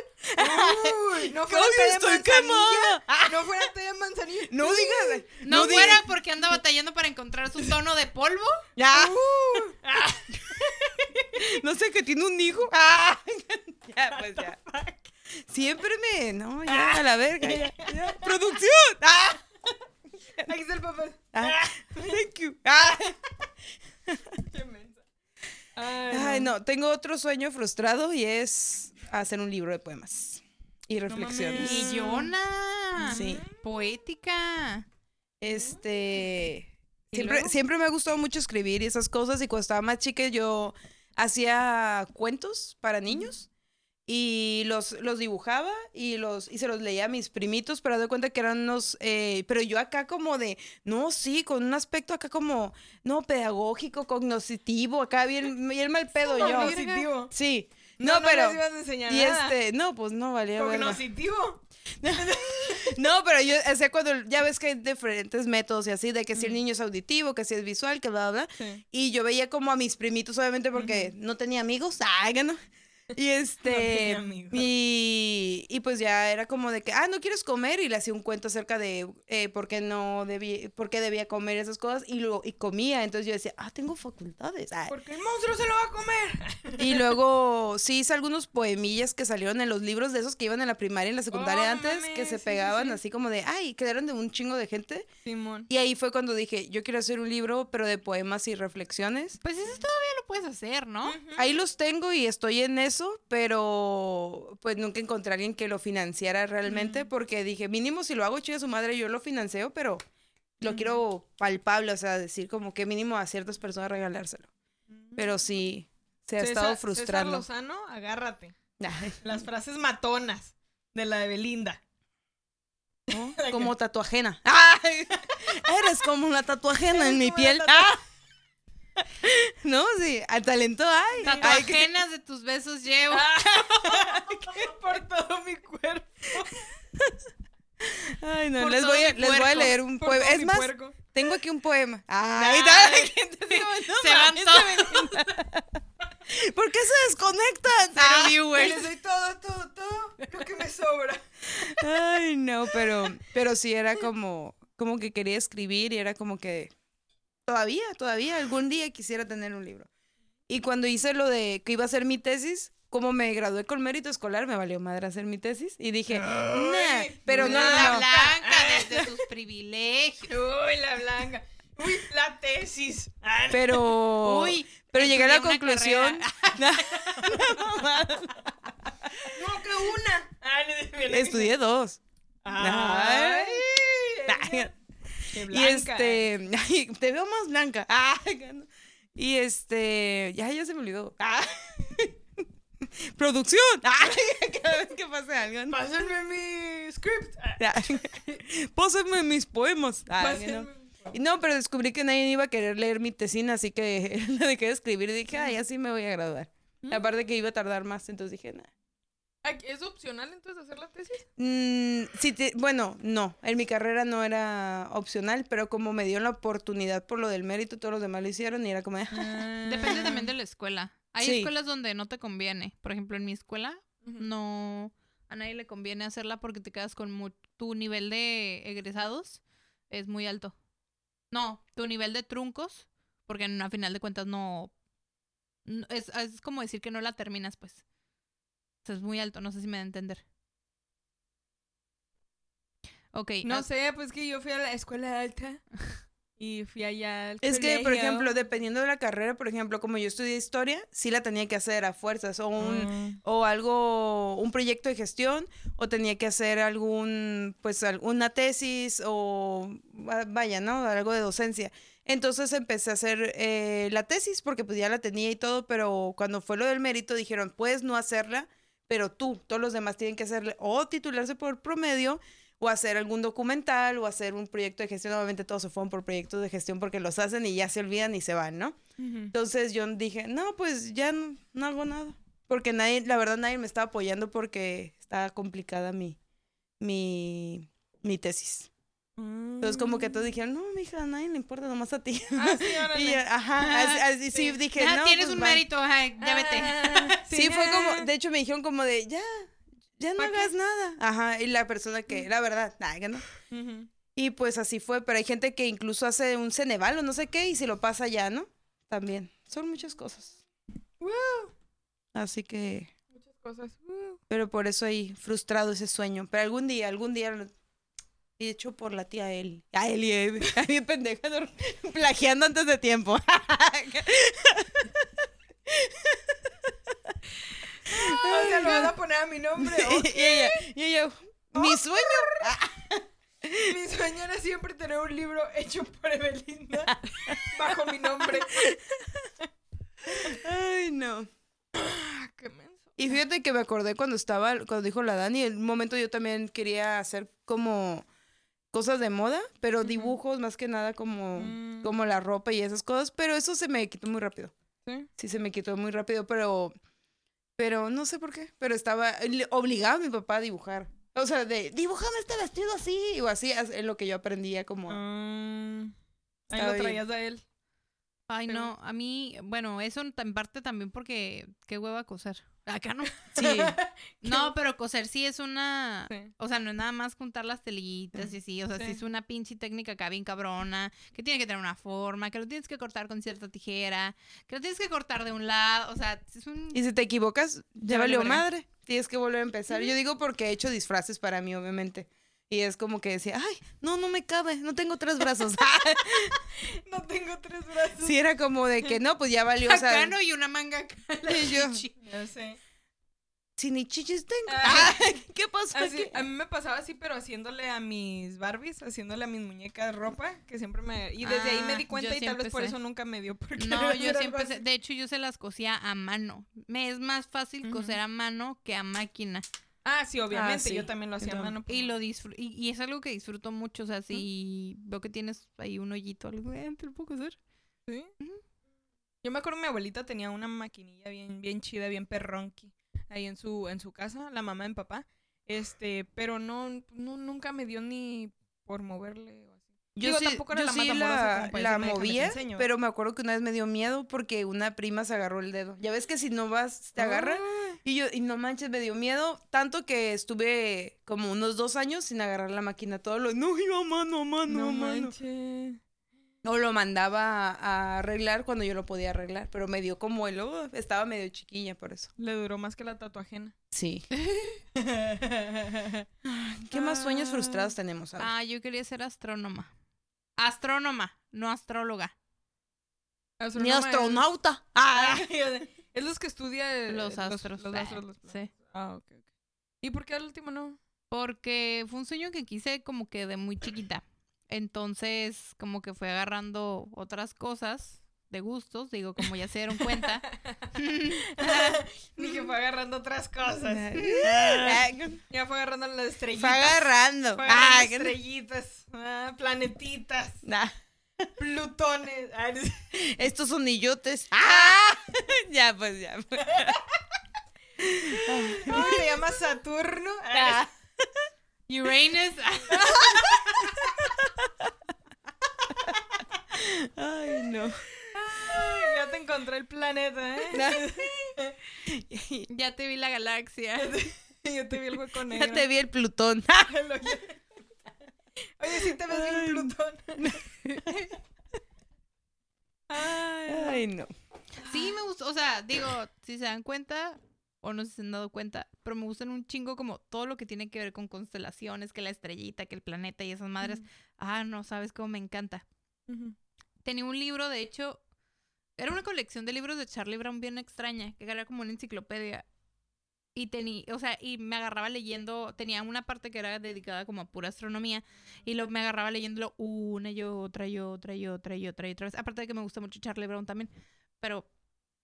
Uy, no fuera de estoy manzanilla. quemada. No fuera té de manzanilla. No digas. No, fuera porque anda batallando para encontrar su tono de polvo. Ya. Uh. No sé que tiene un hijo. Ah. Ya, pues ya. Siempre me. No, ya, a la verga. Ya, ya. ¡Producción! Ah. Aquí está el papel. Ah, Thank you. Ah. Qué mensa. Ay, Ay, no, tengo otro sueño frustrado y es hacer un libro de poemas y reflexiones. Y Yona. Sí. Poética. Este. ¿Y Siempre, siempre me ha gustado mucho escribir y esas cosas. Y cuando estaba más chica, yo hacía cuentos para niños y los, los dibujaba y, los, y se los leía a mis primitos, pero de cuenta que eran unos. eh, pero yo acá, como de. No, sí, con un aspecto acá como. No, pedagógico, cognoscitivo, acá bien, bien mal pedo yo. Cognoscitivo. Sí. No, No, no, pero. les ibas a enseñar Y nada. este, no, pues no valía verga. No, pero yo, o sea, cuando ya ves que hay diferentes métodos y así, de que si el niño es auditivo, que si es visual, que bla, bla, bla. Sí. Y yo veía como a mis primitos, obviamente, porque no tenía amigos. ¡Ay, no! Y este. amigos. y, y pues ya era como de que, ah, no quieres comer. Y le hacía un cuento acerca de eh, por qué no debía, por qué debía comer esas cosas. Y, luego, y comía. Entonces yo decía, ah, tengo facultades. Ay. Porque el monstruo se lo va a comer. Y luego sí hice algunos poemillas que salieron en los libros de esos que iban en la primaria y en la secundaria Oh, no antes, mames, que se sí, pegaban sí. así como de, ay, quedaron de un chingo de gente. Simón. Y ahí fue cuando dije, yo quiero hacer un libro, pero de poemas y reflexiones. Pues eso todavía lo puedes hacer, ¿no? Ahí los tengo y estoy en eso, pero pues nunca encontré a alguien que lo financiara realmente, porque dije, mínimo si lo hago chinga su madre, yo lo financio, pero lo quiero palpable, o sea, decir como que mínimo a ciertas personas regalárselo. Pero sí, se ha César- estado César frustrando. Lozano, agárrate. Ay, Las frases matonas de la de Belinda. ¿no? Como tatuajena. ¡Ay! Eres como una tatuajena en mi piel. tatu- ¡Ah! No, sí, al talento hay. Tatuajenas de tus besos llevo. Por todo mi cuerpo. Ay, no, Por les voy, a, mi les voy a puerco, leer un poema. Es más, puerco. tengo aquí un poema. Ay, Ay. gente, no Se van todos. ¿Por qué se desconectan? Cero Ah. viewers. Les doy todo, todo, todo. Lo que me sobra. Ay, no, pero, pero sí era como, como que quería escribir y era como que todavía, todavía algún día quisiera tener un libro. Y cuando hice lo de que iba a hacer mi tesis, como me gradué con mérito escolar, me valió madre hacer mi tesis y dije, nah, Ay, pero no, la no, blanca desde sus privilegios. Uy, la blanca. Uy, la tesis. Ah, Pero, Uy, pero llegué a la conclusión. No, que una. Ah, no, Estudié dos. Ay. Ay. Y este, ay, te veo más blanca. Y este, ya, ya se me olvidó. Ah. Producción. Cada vez que pase algo. ¿no? Pásenme mi script. Ay, Pósenme mis poemas. Pásenme no. Y no, pero descubrí que nadie iba a querer leer mi tesina, así que la dejé de escribir y dije, ay, así me voy a graduar. Mm. Aparte que iba a tardar más, entonces dije, nada. ¿Es opcional entonces hacer la tesis? Mm, sí te- bueno, no, en mi carrera no era opcional, pero como me dio la oportunidad por lo del mérito, todos los demás lo hicieron y era como, de, Depende también de la escuela. Hay Sí. escuelas donde no te conviene. Por ejemplo, en mi escuela no a nadie le conviene hacerla porque te quedas con mu- tu nivel de egresados es muy alto. No, tu nivel de truncos, porque a final de cuentas no, no- es, es como decir que no la terminas, pues. O sea, es muy alto, no sé si me da a entender. Ok. No ah, sé, pues que yo fui a la escuela alta y fui allá al Es que, por ejemplo, dependiendo de la carrera, por ejemplo, como yo estudié historia, sí la tenía que hacer a fuerzas o un Mm. o algo un proyecto de gestión o tenía que hacer algún pues alguna tesis o va- vaya, ¿no? Algo de docencia. Entonces empecé a hacer eh, la tesis porque pues ya la tenía y todo, pero cuando fue lo del mérito dijeron, puedes no hacerla, pero tú, todos los demás tienen que hacerle o titularse por promedio o hacer algún documental o hacer un proyecto de gestión. Obviamente todos se fueron por proyectos de gestión porque los hacen y ya se olvidan y se van, ¿no? Entonces yo dije, no, pues ya no, no hago nada. Porque nadie, la verdad nadie me estaba apoyando porque estaba complicada mi, mi, mi tesis. Entonces como que todos dijeron, no, mija, a nadie le importa, nomás a ti. Ah, sí, y yo, ajá, así, así, sí, dije, Ah, no, tienes pues, un bye". mérito, ajá, ya vete. Ah, Sí, fue ah. como, de hecho me dijeron como de, ya, ya no hagas nada. Ajá, y la persona que, la verdad, nada, que no. Y pues así fue, pero hay gente que incluso hace un Ceneval o no sé qué y si lo pasa ya, ¿no? También. Son muchas cosas. Así que, Muchas cosas. Uh. pero por eso hay frustrado ese sueño. Pero algún día, algún día, hecho por la tía Eli. A Eli, eh, bien pendeja, no, plagiando antes de tiempo. O sea, lo vas a poner a mi nombre. ¿o? y ella, y ella, mi sueño. Mi sueño era siempre tener un libro hecho por Evelinda bajo mi nombre. Ay, no. Ah, qué menso. Y fíjate que me acordé cuando estaba, cuando dijo la Dani, en un momento yo también quería hacer como cosas de moda, pero dibujos más que nada como, Mm. como la ropa y esas cosas, pero eso se me quitó muy rápido. ¿Sí? Sí, se me quitó muy rápido, pero, pero no sé por qué, pero estaba, le- obligaba a mi papá a dibujar. O sea, de, dibújame este vestido así, o así, es lo que yo aprendía como... Mm. Ahí lo bien. traías a él. Ay, Pero- no, a mí, bueno, eso en parte también porque qué hueva coser. Acá no. Sí, No, pero coser sí es una, Sí. o sea, no es nada más juntar las telitas y así, o sea, sí, Sí. es una pinche técnica acá bien cabrona, que tiene que tener una forma, que lo tienes que cortar con cierta tijera, que lo tienes que cortar de un lado, o sea, es un... y si te equivocas, ya valió madre. Tienes que volver a empezar. Yo digo porque he hecho disfraces para mí, obviamente. Y es como que decía, ay, no, no me cabe, no tengo tres brazos. No tengo tres brazos. sí, era como de que no, pues ya valió. O sea, Acá no y una manga acá. Y yo-. Ya sé. si ni chichis tengo. Ah. ¿Qué pasó Así, aquí? a mí me pasaba así, pero haciéndole a mis Barbies, haciéndole a mis muñecas ropa, que siempre me... Y desde ahí me Ah, di cuenta y tal vez por sé. eso nunca me dio. Porque No, yo siempre, sé- de hecho yo se las cosía a mano. Me es más fácil coser a mano que a máquina. Ah, sí, obviamente. Ah, sí. Yo también lo hacía a mano. pues, Y lo disfr- y, y es algo que disfruto mucho, o sea, si veo que tienes ahí un hoyito, algo, eh, te lo puedo coser. ¿Sí? Yo me acuerdo mi abuelita tenía una maquinilla bien, bien chida, bien perronqui, ahí en su, en su casa, la mamá de mi papá. Este, pero no, no, nunca me dio ni por moverle. Yo Digo, sí, tampoco era yo la más sí amorosa la, como la decirme, "Déjame, te movía, enseño". pero me acuerdo que una vez me dio miedo porque una prima se agarró el dedo. Ya ves que si no vas, te agarra. Ah, Y yo, y no manches, me dio miedo, tanto que estuve como unos dos años sin agarrar la máquina. Todo lo, no, yo mano, mano, no mano. manches. O lo mandaba a, arreglar cuando yo lo podía arreglar, pero me dio como el, oh, estaba medio chiquilla por eso. Le duró más que la tatuajena. Sí. ¿Qué más sueños frustrados tenemos? Ale? Ah, yo quería ser astrónoma. Astrónoma, no astróloga. Ni es- astronauta. Ah. Es los que estudia el- Los astros. Los, eh, astros, los planetas. sí. Ah, ok, ok. ¿Y por qué al último no? Porque fue un sueño que quise como que de muy chiquita. Entonces, como que fue agarrando otras cosas de gustos, digo, como ya se dieron cuenta. Ni que fue agarrando otras cosas. Ah, Ya fue agarrando las Fue estrellitas. agarrando. Fue agarrando Ah, estrellitas. Ah, planetitas. Nah, Plutones. Ah, estos sonillotes. ¡Ah! ya, pues ya. pues. ¿Cómo se llama Saturno? Ah. Uranus. Ay, no. Te encontré el planeta, ¿eh? ya te vi la galaxia. Yo te vi el hueco negro. Ya te vi el Plutón. Oye, sí te ves bien. Plutón. Ay, Ay, no. Sí, me gustó. O sea, digo, si se dan cuenta o no sé si se han dado cuenta, pero me gustan un chingo como todo lo que tiene que ver con constelaciones, que la estrellita, que el planeta y esas madres. Ah, no, sabes cómo me encanta. Tenía un libro, de hecho, era una colección de libros de Charlie Brown bien extraña, que era como una enciclopedia. Y tenía, o sea, y me agarraba leyendo, tenía una parte que era dedicada como a pura astronomía, y lo, me agarraba leyéndolo una y otra y otra y otra y otra y otra vez. Aparte de que me gusta mucho Charlie Brown también, pero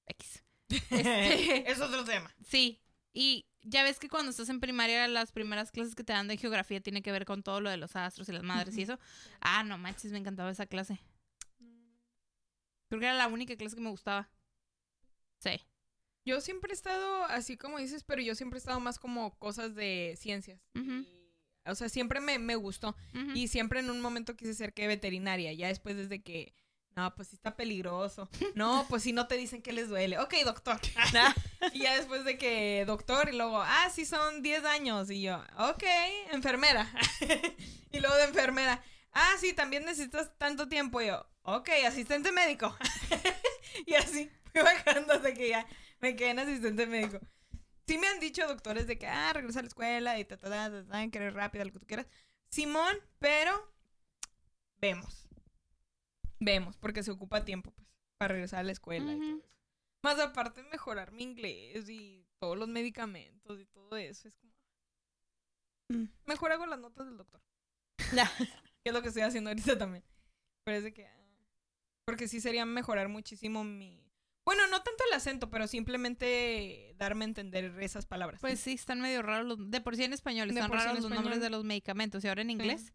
X. Este- es otro tema. Sí. Y ya ves que cuando estás en primaria, las primeras clases que te dan de geografía tiene que ver con todo lo de los astros y las madres y eso. Ah, no manches, me encantaba esa clase. Creo que era la única clase que me gustaba. Sí. Yo siempre he estado así como dices, pero yo siempre he estado más como cosas de ciencias. Y, o sea, siempre me, me gustó. Y siempre en un momento quise ser que veterinaria. Ya después desde que, no, pues sí está peligroso. No, pues si no te dicen que les duele. Ok, doctor. y ya después de que doctor y luego, ah, sí son 10 años. Y yo, ok, enfermera. y luego de enfermera, ah, sí, también necesitas tanto tiempo. Y yo, ok, asistente médico. y así fui bajando hasta que ya me quedé en asistente médico. Sí me han dicho doctores de que, ah, regresa a la escuela y ta, ta, ta, ta, ta, que eres rápida, lo que tú quieras. Simón, pero vemos. Vemos, porque se ocupa tiempo, pues, para regresar a la escuela y todo Ujú. eso. Más aparte, mejorar mi inglés y todos los medicamentos y todo eso. Es como... Mm. Mejor hago las notas del doctor. Que es lo que estoy haciendo ahorita también. Parece que... ah, Porque sí sería mejorar muchísimo mi... Bueno, no tanto el acento, pero simplemente darme a entender esas palabras. Pues sí, están medio raros. Los, de por sí en español, están raros los nombres de los medicamentos. Y ahora en inglés.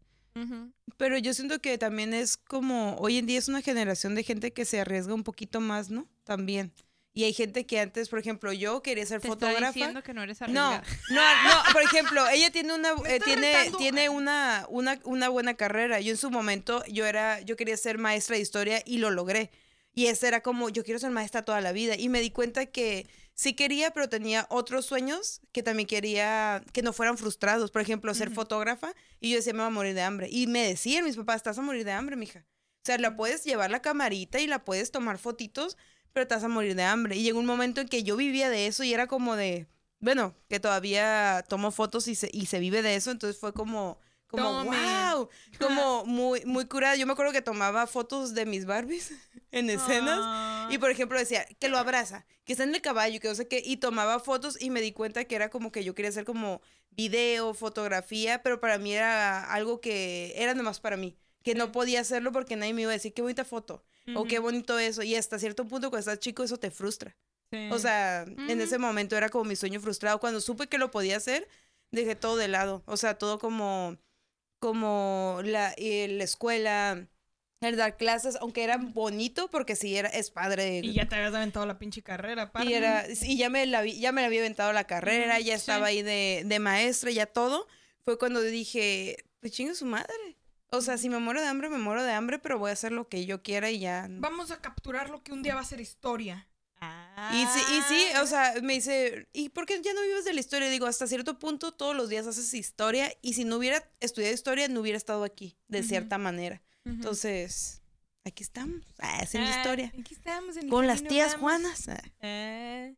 Pero yo siento que también es como, hoy en día es una generación de gente que se arriesga un poquito más, ¿no? También. Y hay gente que antes, por ejemplo, yo quería ser Te está fotógrafa. diciendo que no eres No, arriesgada. no, no, por ejemplo, ella tiene una eh, tiene retando. tiene una, una una buena carrera. Yo en su momento yo era yo quería ser maestra de historia y lo logré. Y ese era como yo quiero ser maestra toda la vida y me di cuenta que sí quería, pero tenía otros sueños que también quería que no fueran frustrados, por ejemplo, ser fotógrafa y yo decía, me voy a morir de hambre y me decían mis papás, "Estás a morir de hambre, mija." O sea, la puedes llevar la camarita y la puedes tomar fotitos, pero te vas a morir de hambre. Y llegó un momento en que yo vivía de eso y era como de, bueno, que todavía tomo fotos y se, y se vive de eso, entonces fue como, como, Tome. wow, como muy, muy curada. Yo me acuerdo que tomaba fotos de mis Barbies en escenas. Ah. Y por ejemplo decía que lo abraza, que está en el caballo, que no sé qué, y tomaba fotos y me di cuenta que era como que yo quería hacer como video, fotografía, pero para mí era algo que era nomás para mí, que no podía hacerlo porque nadie me iba a decir qué bonita foto o qué bonito eso, y hasta cierto punto cuando estás chico eso te frustra. Sí. O sea, en ese momento era como mi sueño frustrado. Cuando supe que lo podía hacer, dejé todo de lado. O sea, todo como, como la, eh, la escuela, el dar clases, aunque era bonito, porque sí era, es padre. Y ya te habías aventado la pinche carrera, aparte. Y era, y ya me la, vi- ya me la había aventado la carrera, ya sí. estaba ahí de, de maestra, ya todo. Fue cuando dije, pues chingue su madre. O sea, si me muero de hambre, me muero de hambre, pero voy a hacer lo que yo quiera y ya. Vamos a capturar lo que un día va a ser historia. Y sí, y sí, Ah. o sea, me dice, ¿y por qué ya no vives de la historia? Digo, hasta cierto punto todos los días haces historia y si no hubiera estudiado historia no hubiera estado aquí, de cierta manera. Entonces, aquí estamos, ah, haciendo Ah, historia. Aquí estamos en el Con las tías vamos. Juanas. ah. Ah.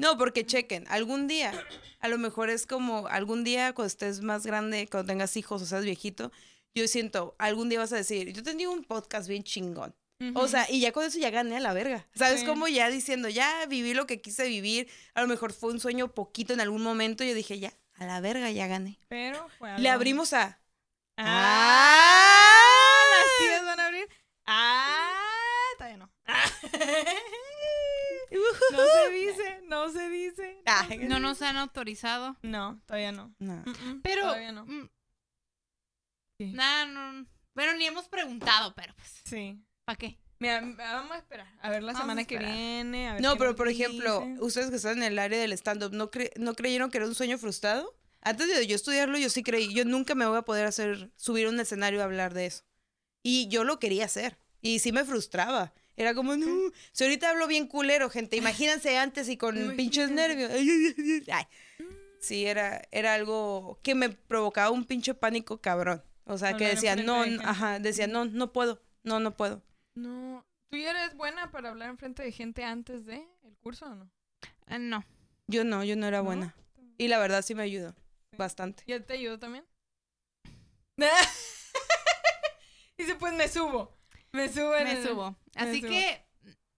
No, porque chequen, algún día, a lo mejor es como, algún día cuando estés más grande, cuando tengas hijos o seas viejito, yo siento, algún día vas a decir, yo tenía un podcast bien chingón. O sea, y ya con eso ya gané a la verga. ¿Sabes Sí. cómo ya diciendo, ya viví lo que quise vivir? A lo mejor fue un sueño poquito en algún momento. y Yo dije, ya, a la verga ya gané. Pero fue Le abrimos a. ¡Ah! Las tías van a abrir. ¡Ah! Todavía no. No se dice, no se dice. Ah. No nos han autorizado. No, todavía no. No. Pero. Todavía no. Sí. Nah, no. Bueno, ni hemos preguntado, pero pues, Sí. ¿para qué? Mira, vamos a esperar. A ver la Vamos semana que viene. a ver No, pero por ejemplo, ustedes que están en el área del stand-up, ¿no, cre- ¿no creyeron que era un sueño frustrado? Antes de yo estudiarlo, yo sí creí, yo nunca me voy a poder hacer, subir a un escenario a hablar de eso. Y yo lo quería hacer. Y sí me frustraba. Era como, no, si ahorita hablo bien culero, gente, imagínense antes y con pinches nervios. Ay, ay, ay, ay. Sí, era, era algo que me provocaba un pinche pánico cabrón. O sea, que Hablar decía, enfrente no, de ajá, decía, no, no puedo, no, no puedo. No. ¿Tú ya eres buena para hablar enfrente de gente antes de el curso o no? Eh, no. Yo no, yo no era ¿No? buena. Y la verdad sí me ayudó Sí. bastante. ¿Ya te ayudó también? Dice, pues me subo. Me subo en Me el- subo. Así subo. que.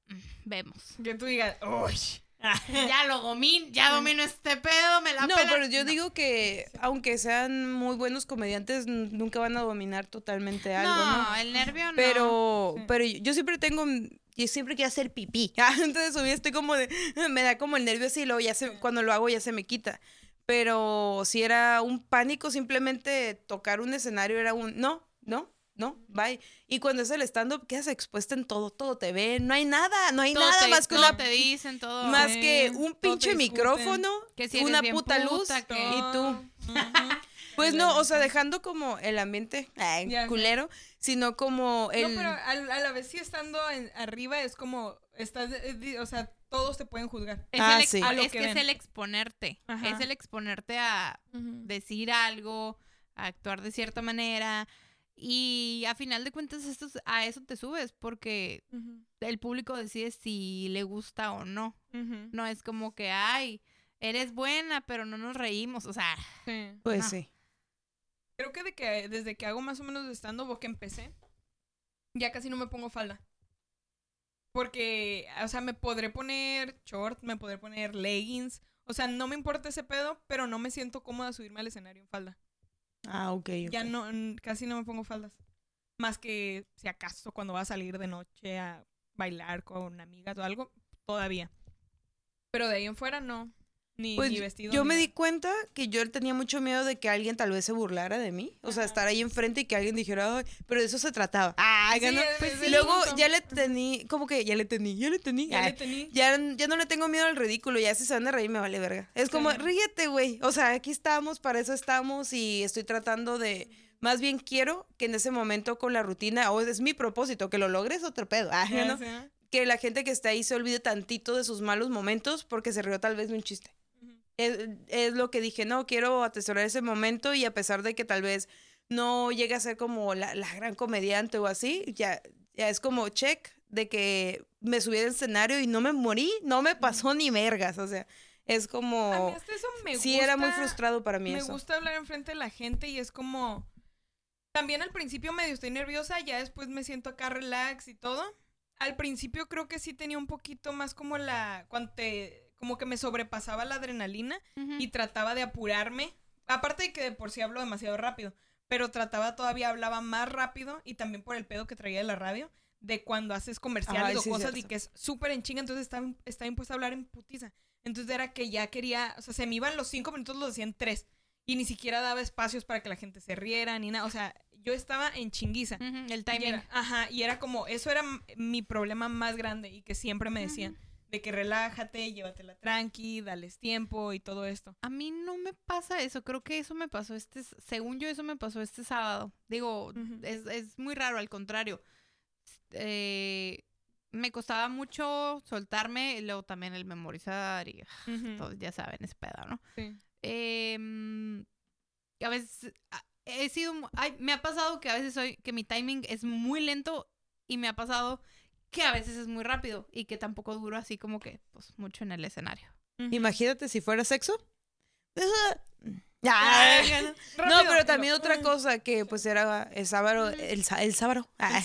mm, Vemos. Que tú digas, uy. Ya lo domino, ya domino este pedo, me la No, pela". pero yo No. digo que aunque sean muy buenos comediantes, nunca van a dominar totalmente algo, ¿no? No, el nervio no. Pero, Sí. pero yo siempre tengo, yo siempre quiero hacer pipí. Ah, Entonces subí, estoy como de, me da como el nervio así, y luego ya se, cuando lo hago ya se me quita. Pero si era un pánico, simplemente tocar un escenario era un, no, no, no, bye. Y cuando es el stand-up, quedas expuesta en todo, todo te ven, no hay nada, no hay Todo nada te- más que todo una te dicen todo. más que un pinche micrófono, Que si una puta, luz puta, que- y tú. Pues no, o sea, dejando como el ambiente ay, Ya sé. culero, sino como el... No, pero al- a, la vez sí estando en- arriba es como, estás, eh, o sea, todos te pueden juzgar. Es, Ah, el ex- sí. A lo es que que es el exponerte. Ajá. Es el exponerte a decir algo, a actuar de cierta manera. Y a final de cuentas, esto, es- a eso te subes porque el público decide si le gusta o no. No es como que, ay, eres buena, pero no nos reímos. O sea, sí. Pues no. sí. Creo que, de que desde que hago más o menos de stand-up que empecé, ya casi no me pongo falda. Porque, o sea, me podré poner short, me podré poner leggings. O sea, no me importa ese pedo, pero no me siento cómoda subirme al escenario en falda. Ah, ok. Ya ok. no, casi no me pongo faldas. Más que si acaso cuando va a salir de noche a bailar con amigas o algo, todavía. Pero de ahí en fuera no. Ni, Pues ni vestido. yo ni me nada. di cuenta que yo tenía mucho miedo de que alguien tal vez se burlara de mí. O sea, Ajá. estar ahí enfrente y que alguien dijera, Ay", pero de eso se trataba. Ah, Sí, ¿no? es- Pues luego ya le tení, como que ya le tení, ya le tení. Ya Ay, le tení. ya, ya no le tengo miedo al ridículo, ya si se van a reír me vale verga. Es como, ríete, güey. O sea, aquí estamos, para eso estamos y estoy tratando de, más bien quiero que en ese momento con la rutina, o es mi propósito, que lo logres otro pedo. Ah. Que la gente que está ahí se olvide tantito de sus malos momentos porque se rió tal vez de un chiste. Es, es lo que dije, no, quiero atesorar ese momento y a pesar de que tal vez no llegue a ser como la, la gran comediante o así, ya, ya es como check de que me subí al escenario y no me morí, no me pasó ni mergas, o sea, es A mí como... hasta eso me Sí, gusta. era muy frustrado para mí Me eso. gusta hablar enfrente de la gente y es como. También al principio medio estoy nerviosa, ya después me siento acá relax y todo. Al principio creo que sí tenía un poquito más como la. Cuando te. Como que me sobrepasaba la adrenalina y trataba de apurarme. Aparte de que de por sí hablo demasiado rápido. Pero trataba todavía, hablaba más rápido y también por el pedo que traía de la radio. De cuando haces comerciales Ay, o sí, cosas y que es súper en chinga, entonces estaba, estaba impuesta a hablar en putiza. Entonces era que ya quería, o sea, se me iban los cinco minutos, los decían tres. Y ni siquiera daba espacios para que la gente se riera ni nada. O sea, yo estaba en chinguiza. El Y timing. era- ajá, y era como, eso era mi problema más grande y que siempre me decían, de que relájate, llévatela tranqui, dales tiempo y todo esto. A mí no me pasa eso, creo que eso me pasó este, según yo eso me pasó este sábado. Digo, es, es muy raro, al contrario. Eh, me costaba mucho soltarme, y luego también el memorizar y Ujú. todos ya saben, ese pedo, ¿no? Sí. Em, a veces a- he sido, ay, me ha pasado que a veces soy, que mi timing es muy lento y me ha pasado que a veces es muy rápido y que tampoco duro así como que, pues, mucho en el escenario. Imagínate si fuera sexo. Ay, Ay, no. Pero también otra cosa que pues era el sábado, el, el sábado, Ay,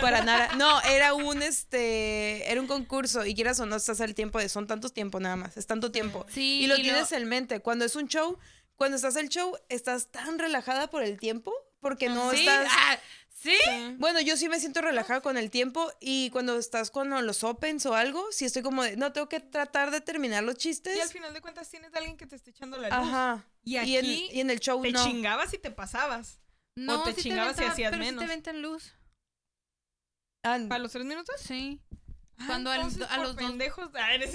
para nada. No, era un este, era un concurso y quieras o no estás al tiempo de son tantos tiempo nada más, es tanto tiempo. Sí, Y lo y tienes en mente. Cuando es un show, cuando estás el show, estás tan relajada por el tiempo porque no sí, estás ah, ¿sí? Sí. bueno, yo sí me siento relajada con el tiempo y cuando estás con los opens o algo, sí estoy como de, no, tengo que tratar de terminar los chistes. Y al final de cuentas tienes a alguien que te esté echando la luz. Ajá. Y Y, aquí en, y en el show te no. chingabas y te pasabas. No, te sí chingabas y venta- hacías pero sí menos. te ventan luz. Ah, ¿Para los tres minutos? Sí. Ah, Cuando al- a por los dos- pendejos. Ah, eres-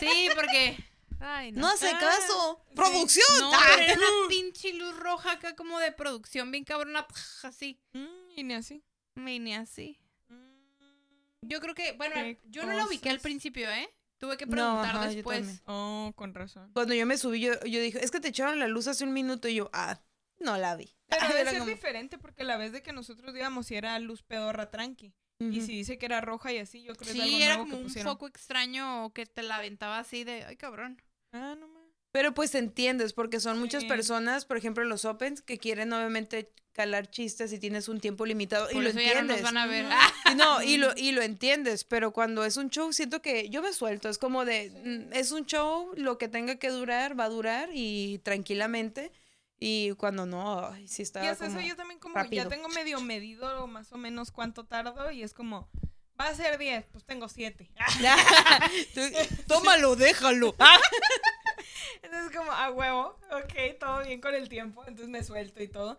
Sí, porque. Ay, no. no hace Ah, caso. sí. ¡Producción! No, ¡Ah! pero era una pinche luz roja acá como de producción bien cabrona, así. Mm, y ni así. Y ni así. Mm. Yo creo que, bueno, yo no la ubiqué al principio, ¿eh? Tuve que No, preguntar ajá, después. Oh, con razón. Cuando yo me subí, yo, yo dije, es que te echaron la luz hace un minuto y yo, ah, no la vi. Pero Ah, debe era ser como- diferente porque la vez de que nosotros digamos si era luz pedorra tranqui. Y si dice que era roja y así, yo creo que es algo Sí, era nuevo como que un foco extraño que te la aventaba así de, ay, cabrón. Ah, no mames. Pero pues entiendes, porque son muchas Sí. personas, por ejemplo, los opens, que quieren obviamente calar chistes y tienes un tiempo limitado y Por lo eso ya no entiendes. nos van a ver. No, y lo, y lo entiendes, pero cuando es un show, siento que yo me suelto. Es como de, mm, es un show, lo que tenga que durar, va a durar y tranquilamente. Y cuando no, ay, sí Y está hasta como... eso yo también como rápido. ya tengo medio medido más o menos cuánto tardo y es como Va a ser 10, pues tengo 7. Tú- Tómalo, déjalo. Entonces como, a huevo, ok, todo bien con el tiempo, entonces me suelto y todo.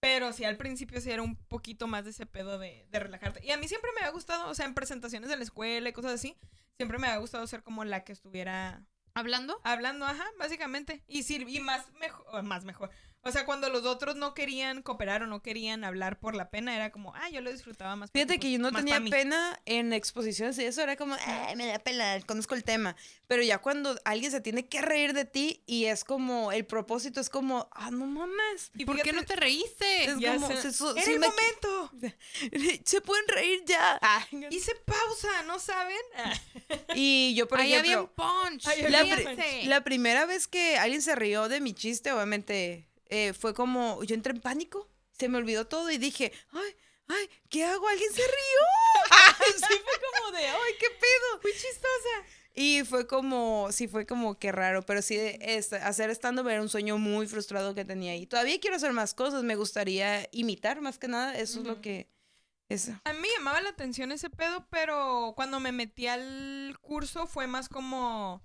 Pero sí, al principio sí era un poquito más de ese pedo de, de relajarte. Y a mí siempre me ha gustado, o sea, en presentaciones de la escuela y cosas así, siempre me ha gustado ser como la que estuviera ¿Hablando? hablando, ajá, básicamente. Y, sir- y más mejor, más mejor. O sea, cuando los otros no querían cooperar o no querían hablar por la pena, era como, ah, yo lo disfrutaba más. porque, Fíjate que pues, yo no más tenía pena en exposiciones y eso era como, "Ay, me da pena, conozco el tema. Pero ya cuando alguien se tiene que reír de ti y es como, el propósito es como, ah, no mames. Y ¿Por qué no te reíste? Es ya como, se- se- ¡Era sí el me- momento! se pueden reír ya. Ah, Hice pausa, ¿no saben? Y yo, por Ahí había ejemplo, un punch. Ahí la, había ríanse. la primera vez que alguien se rió de mi chiste, obviamente, eh, fue como, yo entré en pánico, se me olvidó todo y dije, ay, ay, ¿qué hago? ¿Alguien se rió? Sí, fue como de, ay, ¿qué pedo? Fui chistosa. Y fue como, sí, fue como que raro, pero sí, es- hacer stand era un sueño muy frustrado que tenía y todavía quiero hacer más cosas, me gustaría imitar más que nada, eso es lo que, eso. A mí me llamaba la atención ese pedo, pero cuando me metí al curso fue más como.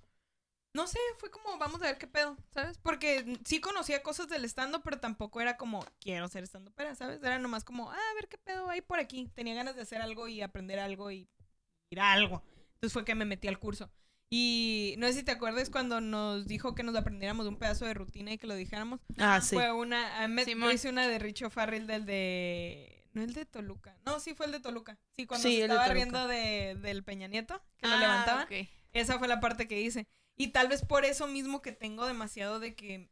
No sé, fue como, vamos a ver qué pedo, ¿sabes? Porque sí conocía cosas del stand pero tampoco era como, quiero ser stand pero ¿sabes? Era nomás como, ah, a ver qué pedo hay por aquí. Tenía ganas de hacer algo y aprender algo y ir a algo. Entonces fue que me metí al curso. Y no sé si te acuerdas cuando nos dijo que nos aprendiéramos un pedazo de rutina y que lo dijéramos. Ah, sí. Fue una, me- yo Simón. hice una de Richo Farrell del de, no el de Toluca, no, sí fue el de Toluca, sí, cuando Sí, se de estaba Toluca. riendo de, del Peña Nieto, que lo Ah, levantaban, ok. esa fue la parte que hice, y tal vez por eso mismo que tengo demasiado de que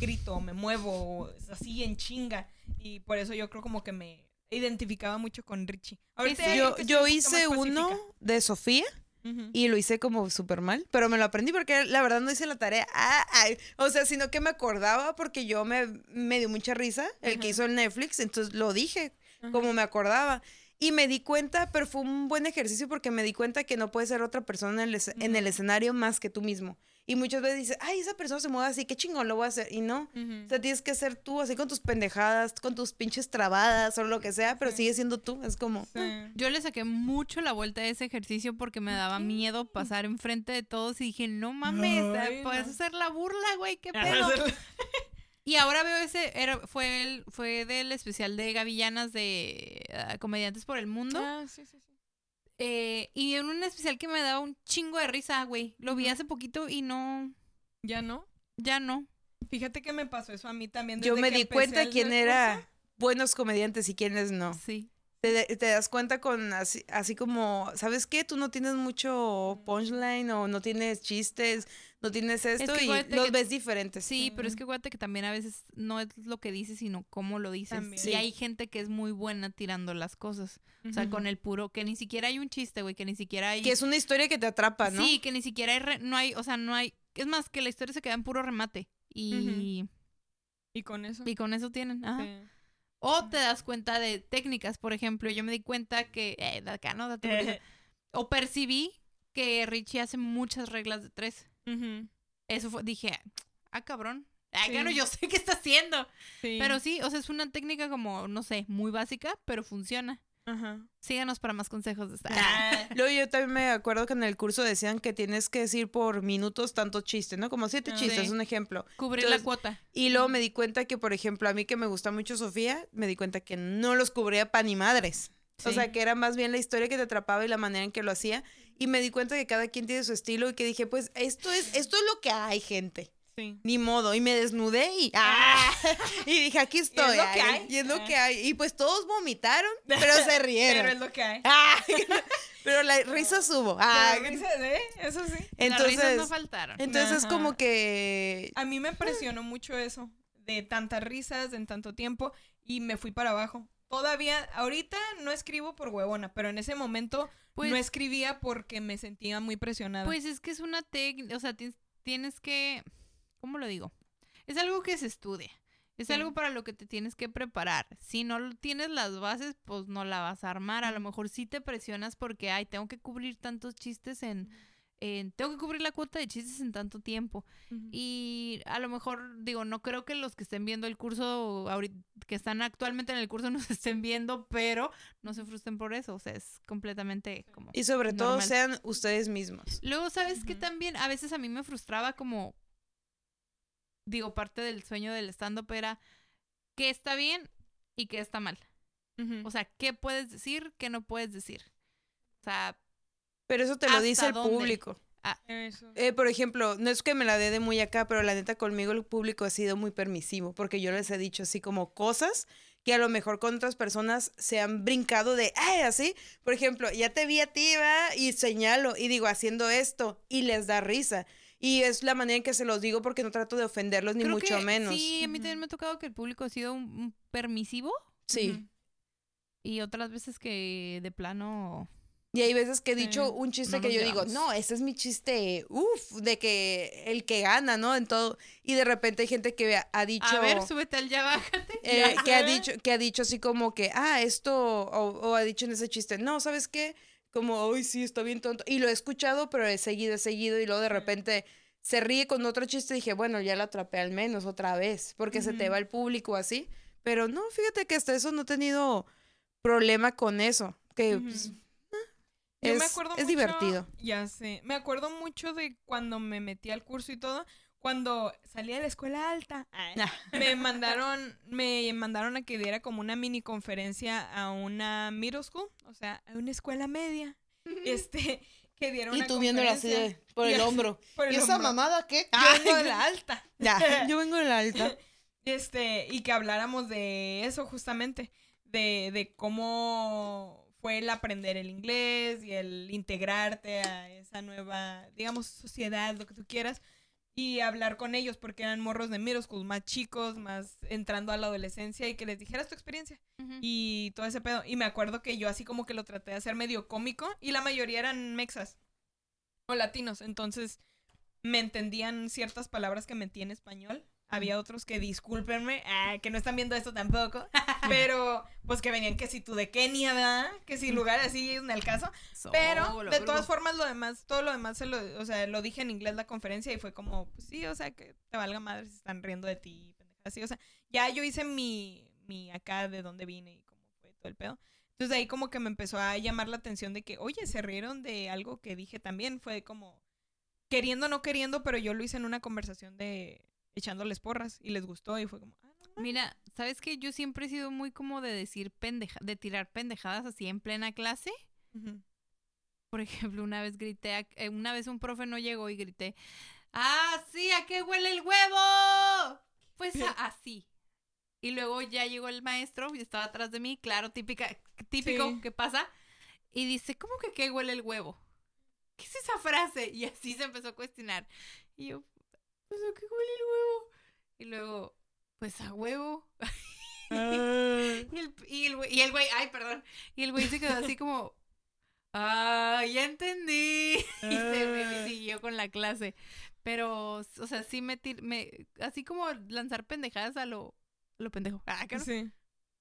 grito, me muevo, así en chinga, y por eso yo creo como que me identificaba mucho con Richie. Ahorita Yo, yo hice uno pacífica. de Sofía y lo hice como súper mal, pero me lo aprendí porque la verdad no hice la tarea. Ah, ay, o sea, sino que me acordaba porque yo me, me dio mucha risa el que hizo el Netflix, entonces lo dije como me acordaba. Y me di cuenta, pero fue un buen ejercicio porque me di cuenta que no puede ser otra persona en el, es- en el escenario más que tú mismo. Y muchas veces dices, ay, esa persona se mueve así, qué chingón lo voy a hacer. Y no, Ujú. o sea, tienes que ser tú, así con tus pendejadas, con tus pinches trabadas o lo que sea, pero Sí. sigue siendo tú. Es como, Sí. Yo le saqué mucho la vuelta a ese ejercicio porque me daba miedo pasar enfrente de todos y dije, no mames, Ay, puedes no. hacer la burla, güey, qué pedo. Y ahora veo ese, era, fue, el, fue del especial de Gavillanas de ah, Comediantes por el Mundo. Ah, sí, sí, sí. eh, y en un especial que me daba un chingo de risa, güey. Lo vi hace poquito y no, ¿Ya no? ya no. Fíjate que me pasó eso a mí también. yo desde me que di cuenta quién era buenos comediantes y quiénes no. Sí. Te, te das cuenta con así, así como, ¿sabes qué? Tú no tienes mucho punchline o no tienes chistes, no tienes esto que y los que- ves diferentes. Sí, pero es que acuérdate que también a veces no es lo que dices, sino cómo lo dices. También. Y Sí. hay gente que es muy buena tirando las cosas. O sea, con el puro, que ni siquiera hay un chiste, güey, que ni siquiera hay... Que es una historia que te atrapa, ¿no? Sí, que ni siquiera hay, re- no hay, o sea, no hay... Es más, que la historia se queda en puro remate. Y, Y con eso. y con eso tienen. Ajá. sí. O te das cuenta de técnicas, por ejemplo. Yo me di cuenta que... Eh, de acá, ¿no? O percibí que Richie hace muchas reglas de tres. Eso fue, dije, ah, cabrón. Ah, Sí. claro, yo sé qué está haciendo. Sí. Pero sí, o sea, es una técnica como, no sé, muy básica, pero funciona. Ajá. Síganos para más consejos de esta. Ah. Luego yo también me acuerdo que en el curso decían que tienes que decir por minutos tanto chiste, ¿no? Como siete Ah, chistes, sí. un ejemplo. Cubrir Entonces, la cuota. Y luego me di cuenta que, por ejemplo, a mí que me gusta mucho Sofía, me di cuenta que no los cubría pa' ni madres. O sea, que era más bien la historia que te atrapaba y la manera en que lo hacía. Y me di cuenta que cada quien tiene su estilo y que dije, pues esto es, esto es lo que hay, gente. Sí. Ni modo. Y me desnudé y, ¡ah! y dije, aquí estoy. lo que ay, hay. Y es lo Ah. que hay. Y pues todos vomitaron, pero se rieron. Pero es lo que hay. ¡Ah! pero la risa subo. ¡Ah! ¿eh? Eso sí. Las risas Entonces, no faltaron. entonces Ajá. como que A mí me impresionó mucho eso. De tantas risas en tanto tiempo. Y me fui para abajo. Todavía, ahorita no escribo por huevona, pero en ese momento Pues- no escribía porque me sentía muy presionada. Pues es que es una técnica, o sea, tienes que, ¿cómo lo digo? Es algo que se estudia. Es Sí. algo para lo que te tienes que preparar. Si no tienes las bases, pues no la vas a armar. A lo mejor sí te presionas porque, ay, tengo que cubrir tantos chistes en, eh, tengo que cubrir la cuota de chistes en tanto tiempo. Y a lo mejor, digo, no creo que los que estén viendo el curso, ahorita, que están actualmente en el curso, nos estén viendo, pero no se frustren por eso. O sea, es completamente como. Y sobre todo sean ustedes mismos. Luego, ¿sabes qué Ujú. también? A veces a mí me frustraba como. Digo, parte del sueño del stand-up era qué está bien y qué está mal. O sea, qué puedes decir, qué no puedes decir. O sea, Pero eso te lo dice ¿Hasta el dónde? público. Eso. Eh, por ejemplo, no es que me la dé de muy acá, pero la neta conmigo el público ha sido muy permisivo, porque yo les he dicho así como cosas que a lo mejor con otras personas se han brincado de, ay, así. Por ejemplo, ya te vi a ti, va, y señalo, y digo, haciendo esto, y les da risa. Y es la manera en que se los digo porque no trato de ofenderlos ni creo mucho que menos. Sí, a mí también me ha tocado que el público ha sido un, un permisivo Sí. Y otras veces que de plano. Y hay veces que he dicho Sí. un chiste No que yo digo, no, ese es mi chiste, uff, de que el que gana, ¿no? En todo. Y de repente hay gente que ha- dicho... A ver, súbete al ya bájate. eh, Ya que ha dicho que ha dicho así como que ah esto o, o ha dicho en ese chiste no sabes qué como ay sí está bien tonto y lo he escuchado pero he seguido he seguido y luego de repente se ríe con otro chiste y dije bueno ya lo atrapé al menos otra vez porque se te va el público así pero no fíjate que hasta eso no he tenido problema con eso que pues, Yo es, me acuerdo es mucho- divertido Ya sé. Me acuerdo mucho de cuando me metí al curso y todo. Cuando salí de la escuela alta, ay, me mandaron, me mandaron a que diera como una mini conferencia a una middle school, o sea, a una escuela media. Este, que dieron y una tú viéndola así de, por el hombro por el y esa hombro. mamada qué Yo vengo de la alta. ya yo vengo de la alta Este, y que habláramos de eso justamente, de, de cómo fue el aprender el inglés y el integrarte a esa nueva, digamos, sociedad, lo que tú quieras, y hablar con ellos porque eran morros de middle school, más chicos, más entrando a la adolescencia y que les dijeras tu experiencia y todo ese pedo. Y me acuerdo que yo así como que lo traté de hacer medio cómico y la mayoría eran mexas o latinos, entonces me entendían ciertas palabras que metí en español. Había otros que discúlpenme, ah, que no están viendo esto tampoco, pero pues que venían que si tú de Kenia, ¿verdad? Que si lugar así en el caso. Pero de todas formas lo demás, todo lo demás se lo, o sea, lo dije en inglés la conferencia y fue como, pues sí, o sea, que te valga madre si están riendo de ti, así, o sea, ya yo hice mi, mi acá de dónde vine y cómo fue todo el pedo. Entonces de ahí como que me empezó a llamar la atención de que, oye, se rieron de algo que dije también, fue como queriendo o no queriendo, pero yo lo hice en una conversación de echándoles porras y les gustó y fue como, ah, no, Mira, ¿sabes qué? Yo siempre he sido muy como de decir pendeja, de tirar pendejadas así en plena clase. Ujú. Por ejemplo, una vez grité, a- eh, una vez un profe no llegó y grité, ¡Ah, sí! ¿A qué huele el huevo? Pues a- así. Y luego ya llegó el maestro y estaba atrás de mí, claro, típica, típico Sí. que pasa. Y dice, ¿cómo que a qué huele el huevo? ¿Qué es esa frase? Y así se empezó a cuestionar. Y yo, pues a qué huele el huevo. Y luego, pues a huevo. Y el, y el güey, y el güey, ay, perdón. Y el güey se quedó así como, ah, ya entendí. Y se me siguió con la clase. Pero, o sea, sí me, tir- me así como lanzar pendejadas a lo, a lo pendejo. Ah, ¿qué no? Sí.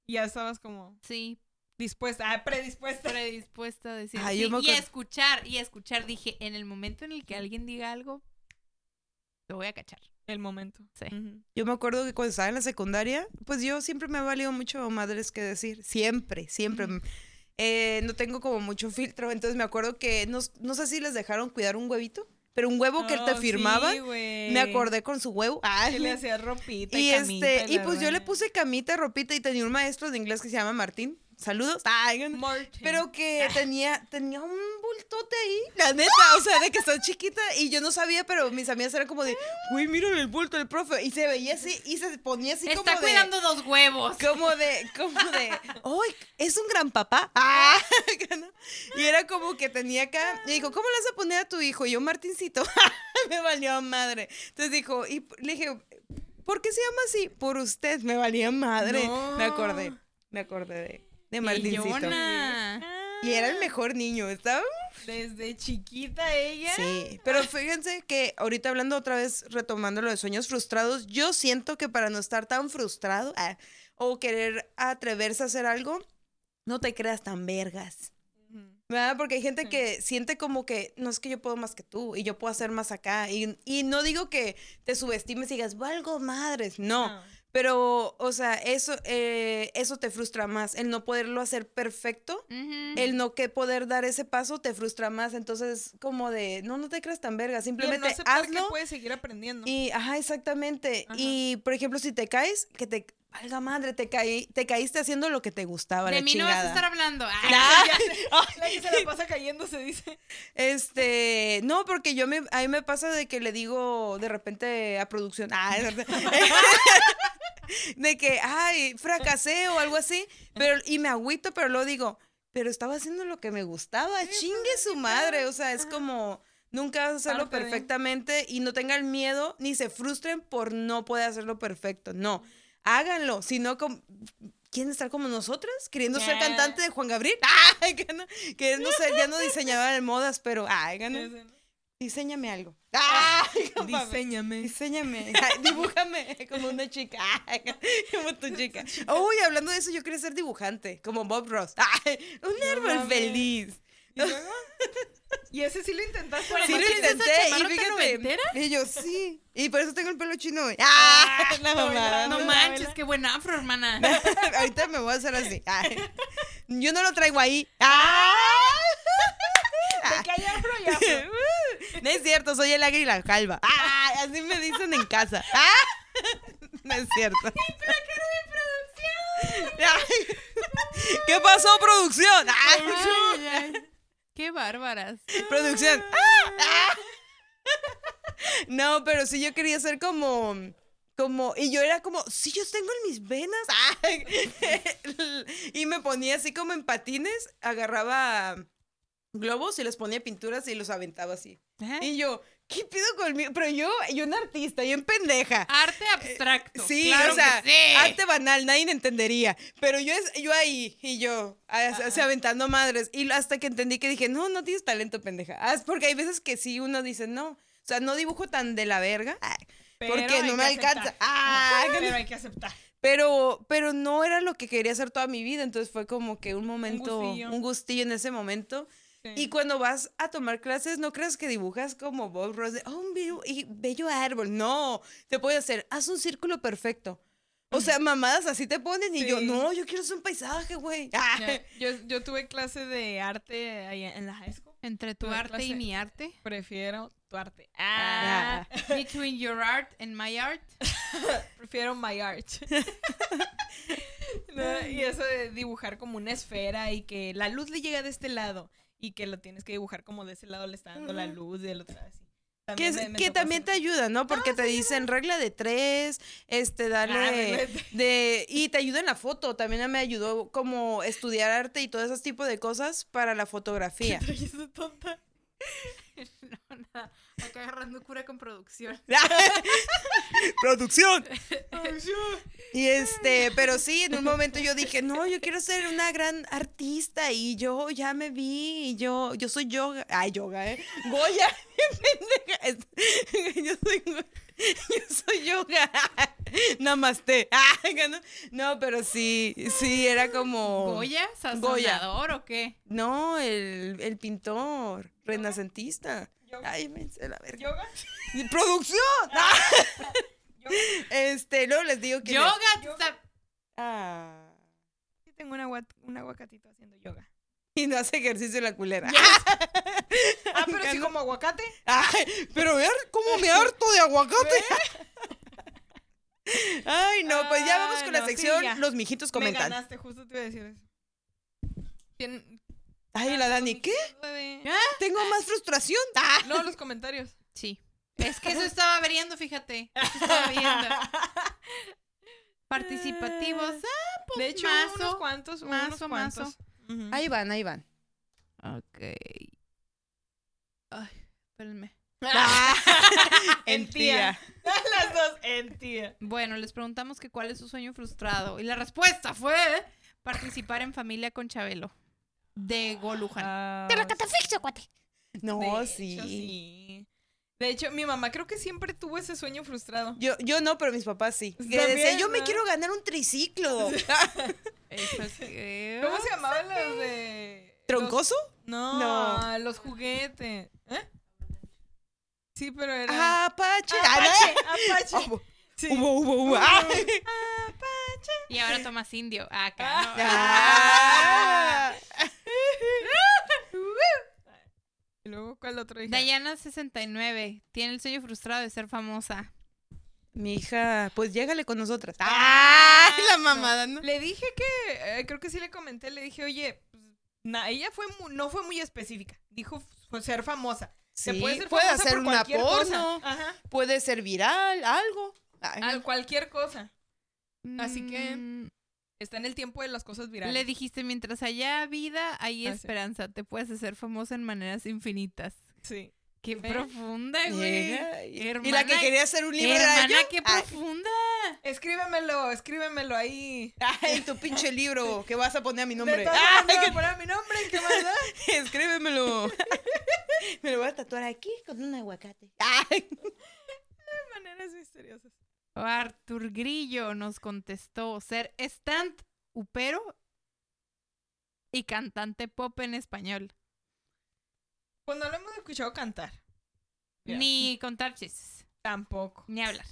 Y ya estabas como Sí, dispuesta, ah, predispuesta. predispuesta a decir. Ah, sí, y escuchar, y escuchar. Dije, en el momento en el que alguien diga algo, lo voy a cachar. El momento. Sí. Yo me acuerdo que cuando estaba en la secundaria, pues yo siempre me ha valido mucho madres que decir. Siempre, siempre. Eh, no tengo como mucho filtro. Entonces me acuerdo que no, no sé si les dejaron cuidar un huevito, pero un huevo que él te Oh, firmaba. sí, güey. me acordé con su huevo. Ay, Que le hacía ropita y y, camita este, y pues yo le puse camita, ropita y tenía un maestro de inglés que se llama Martín. Saludos. Ay, pero que tenía, tenía un bultote ahí, la neta, o sea, de que está chiquita y yo no sabía, pero mis amigas eran como de, güey, mírale el bulto del profe. Y se veía así y se ponía así Está como de... cuidando dos huevos. Como de, como de, ¡ay! ¿Es un gran papá? ¡Ah! Y era como que tenía acá, y dijo, ¿cómo le vas a poner a tu hijo? Y yo, Martincito, me valió madre. Entonces dijo, y le dije, ¿por qué se llama así? Por usted, me valía madre. No. Me acordé, me acordé de, de Martincito. Y era el mejor niño, estaba... Desde chiquita ella. Sí, pero fíjense que ahorita hablando otra vez, retomando lo de sueños frustrados, yo siento que para no estar tan frustrado ah, o querer atreverse a hacer algo, no te creas tan vergas. ¿Verdad? Porque hay gente que siente como que no es que yo puedo más que tú y yo puedo hacer más acá. Y, y no digo que te subestimes y digas, valgo madres. No. No. Pero, o sea, eso, eh, eso te frustra más. El no poderlo hacer perfecto, el no que poder dar ese paso te frustra más. Entonces, como de, no, no te creas tan verga. Simplemente no aceptar que hazlo. puedes seguir aprendiendo. Y, ajá, exactamente. Ajá. Y, por ejemplo, si te caes, que te, valga madre, te, caí, te caíste haciendo lo que te gustaba. De la mí no vas a estar hablando. Ay, La que se la pasa cayendo se dice. Este, no, porque yo me, a mí me pasa de que le digo de repente a producción, ah. de que, ay, fracasé o algo así, pero, y me agüito, pero luego digo, pero estaba haciendo lo que me gustaba, chingue su madre, o sea, es como, nunca vas a hacerlo Parte de. perfectamente y no tengan miedo ni se frustren por no poder hacerlo perfecto, no, háganlo, si no, com- ¿Quieren estar como nosotras? Queriendo ser cantante de Juan Gabriel. Ay, que no, que no sé, ya no diseñadora de modas, pero ay, gana. Diseñame algo. Ay, compa, Diseñame. Diseñame. Dibújame como una chica. Como tu chica. Uy, hablando de eso, yo quería ser dibujante, como Bob Ross. Ay, un No árbol mames. feliz. ¿Y luego? ¿Y ese sí lo intentaste? Por Sí lo intenté. Y fíjate. Y yo, sí. Y por eso tengo el pelo chino. Ah, Ah, la no, mamada. No no, manches, qué buen afro, hermana. Ahorita me voy a hacer así. Ay. Yo no lo traigo ahí. ¡Ah! De que hay afro y afro. No es cierto, soy el águila calva. ¡Ah! Así me dicen en casa. ¡Ah! No es cierto. Ay. ¿Qué pasó, producción? ¡Ay! Ay, ay. Qué bárbaras. Producción. ¡Ah! ¡Ah! No, pero sí yo quería ser como como y yo era como, sí yo tengo en mis venas. Y me ponía así como en patines, agarraba globos y les ponía pinturas y los aventaba así. Ajá. Y yo, ¿qué pido conmigo? Pero yo, yo una artista, yo en pendeja. Arte abstracto. Sí, claro o sea, que sí. arte banal, nadie entendería. Pero yo, yo ahí, y yo, así aventando madres. Y hasta que entendí que dije, no, no tienes talento, pendeja. Ah, es porque hay veces que sí uno dice, no. O sea, no dibujo tan de la verga. Pero porque no me alcanza. Ah, que Pero hay que aceptar. pero, pero no era lo que quería hacer toda mi vida. Entonces fue como que un momento, un gustillo. gustillo, en ese momento. Sí. Y cuando vas a tomar clases, no creas que dibujas como Bob Ross de, oh, un bello, y bello árbol. No, te puede hacer, haz un círculo perfecto. O sea, mamadas así te ponen y yo, Sí. no, yo quiero hacer un paisaje, güey. Ah, Yo, yo tuve clase de arte ahí en la high school. Entre tu Tuve arte y clase- mi arte. Prefiero tu arte. Ah. Ah. Between your art and my art. Prefiero my art. No, y eso de dibujar como una esfera y que la luz le llega de este lado y que lo tienes que dibujar como de ese lado le está dando la luz y del otro lado así. que También me- me que te ayuda, ¿no? Porque te dicen regla de tres, este, Ah, regla de. Y te ayuda en la foto, también me ayudó como estudiar arte y todo ese tipo de cosas para la fotografía. De tonta. No, nada. Acá agarrando cura con producción. ¡Producción! Y este, pero sí, en un momento yo dije, no, yo quiero ser una gran artista y yo ya me vi y yo, yo soy yoga, ay, yoga, ¿eh? Goya, yo soy, yo soy yoga, namaste, no, no, pero sí, sí, era como, ¿Goya? Goya. ¿Sazonador o qué? no, el, el pintor renacentista, Yoga. ay, me sé la verga, ¿Yoga? ¡Producción! Yoga. Este, luego les digo que... me- Yoga. Yoga. sa- Ah. Sí, tengo un, agua- un aguacatito haciendo yoga. Y no hace ejercicio la culera. Ah, pero sí como aguacate. Ay, pero ver cómo me harto de aguacate. Ay, no, pues ya vamos Ay, con la no, sección. Los mijitos Me comentan. ganaste, justo te iba a decir eso. Tien- Ay, la Dani, ¿qué? de- Tengo más frustración. Ah. No, los comentarios. Sí. Es que eso estaba viendo, fíjate. Eso estaba viendo. Participativos. Ah, pues De hecho, mazo. unos cuantos, mazo, unos mazo. cuantos. Ahí van, ahí van. Ok. Ay, espérenme. Ah. En tía. Las dos en tía. Bueno, les preguntamos que cuál es su sueño frustrado. Y la respuesta fue participar en familia con Chabelo. De Golujan. Ah, Te lo catafixio, cuate. No, de hecho, sí. De hecho, mi mamá creo que siempre tuvo ese sueño frustrado. Yo, yo no, pero mis papás sí. Que También, decían, yo me quiero ganar un triciclo. Eso es que- ¿Cómo se llamaban los de. ¿Troncoso? los- No, No. los juguetes. ¿Eh? Sí, pero era. Apache. Apache, Ah, Apache. no. Sí. Hubo, hubo, hubo. Ah. Apache. Y ahora tomas indio. Acá. ¿no? Ah. Y luego, ¿cuál otro dije? Dayana 69 tiene el sueño frustrado de ser famosa. Mi hija, pues llégale con nosotras. ¡Ah! La mamada, ¿no? Le dije que, eh, creo que sí le comenté, le dije, oye, pues, na- ella fue mu- no fue muy específica. Dijo ser famosa. Se Sí, puede ser puede famosa hacer por una cualquier porno. cosa. Ajá. Puede ser viral, algo. Ay, Al- cualquier cosa. Así que- Mm, Está en el tiempo de las cosas virales. Le dijiste, mientras haya vida, hay Ah, sí. esperanza. Te puedes hacer famosa en maneras infinitas. Sí. Qué profunda, güey. y- la que quería hacer un libro era Hermana, yo. qué Ay, profunda. Escríbemelo, escríbemelo ahí. Ay, tu pinche libro que vas a poner a mi nombre. Ah, maneras, voy a poner mi nombre, ¿qué más da? escríbemelo. Me lo voy a tatuar aquí con un aguacate. Ay. De maneras misteriosas. Artur Grillo nos contestó ser stand upero y cantante pop en español. Pues no lo hemos escuchado cantar. Ni contar chistes, Tampoco. ni hablar.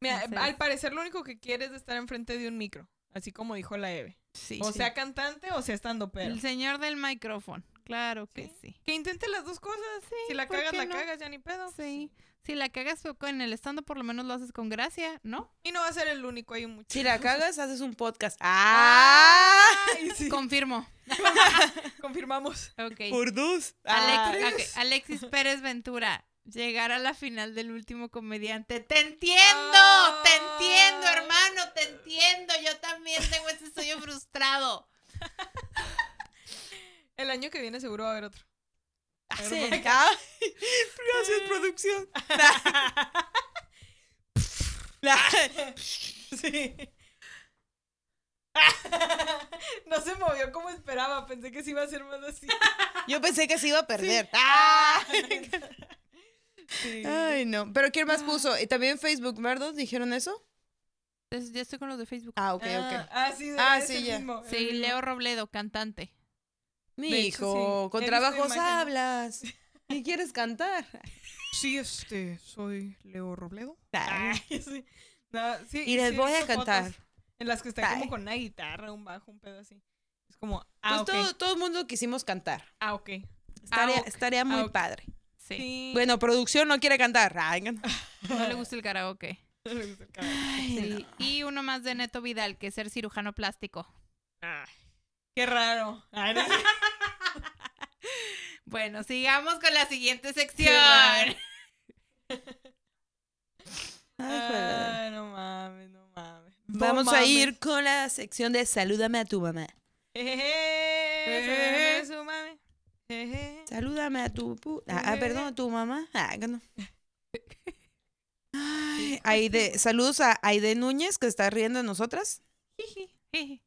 Mira, Entonces- al parecer lo único que quiere es estar enfrente de un micro. Así como dijo la Eve. Sí, O sí. sea, cantante o sea, estando pero. el señor del micrófono. Claro que sí. Que intente las dos cosas. si la ¿por cagas, la cagas, ya ni pedo. Sí. Si la cagas en el estando, por lo menos lo haces con gracia, ¿no? Y no va a ser el único, hay muchos. Si la cagas, haces un podcast. ¡Ah! Ay, sí. Confirmo. Confirmamos. Ok. Por dos. Alex- Ah. Alexis Pérez Ventura. Llegar a la final del último comediante. ¡Te entiendo! ¡Te entiendo, Ah. hermano! ¡Te entiendo! Yo también tengo ese sueño frustrado. El año que viene seguro va a haber otro. Ah. Ah, Gracias, producción. Sí. No se movió como esperaba. Pensé que sí iba a ser más así. Yo pensé que se iba a perder. ¡Ah! Sí. Ay, no. ¿Pero quién más puso? ¿Y también Facebook, verdad? ¿Dijeron eso? Entonces, ya estoy con los de Facebook. Ah, ok, Ah, ok. ah, sí, Ah, es sí, el ya. mismo, Sí. Leo Robledo, cantante. Mi De hecho, hijo, sí. con trabajos hablas. ¿Y quieres cantar? Sí, este, soy Leo Robledo. Sí. No, sí, Y les voy a cantar. En las que está Ay. como con una guitarra, un bajo, un pedo así. Es como, ah, Pues todo, todo el mundo quisimos cantar. Ah, ok. Estaría, Ah, estaría muy Ah, ok. padre. Sí. Sí. Bueno, producción no quiere cantar. No. No le gusta el karaoke. Ay, Sí. Y uno más de Neto Vidal, que es ser cirujano plástico. Ay, qué raro. Ay, no sé. Bueno, sigamos con la siguiente sección. Ay, no mames, no mames. No Vamos a ir con la sección de Salúdame a tu mamá. Jeje, su mami. Jeje. Salúdame a tu... pu- Ah, ah, perdón, a tu mamá. Ah, no. Ay, Aide, saludos a Aide Núñez, que está riendo de nosotras. Jiji.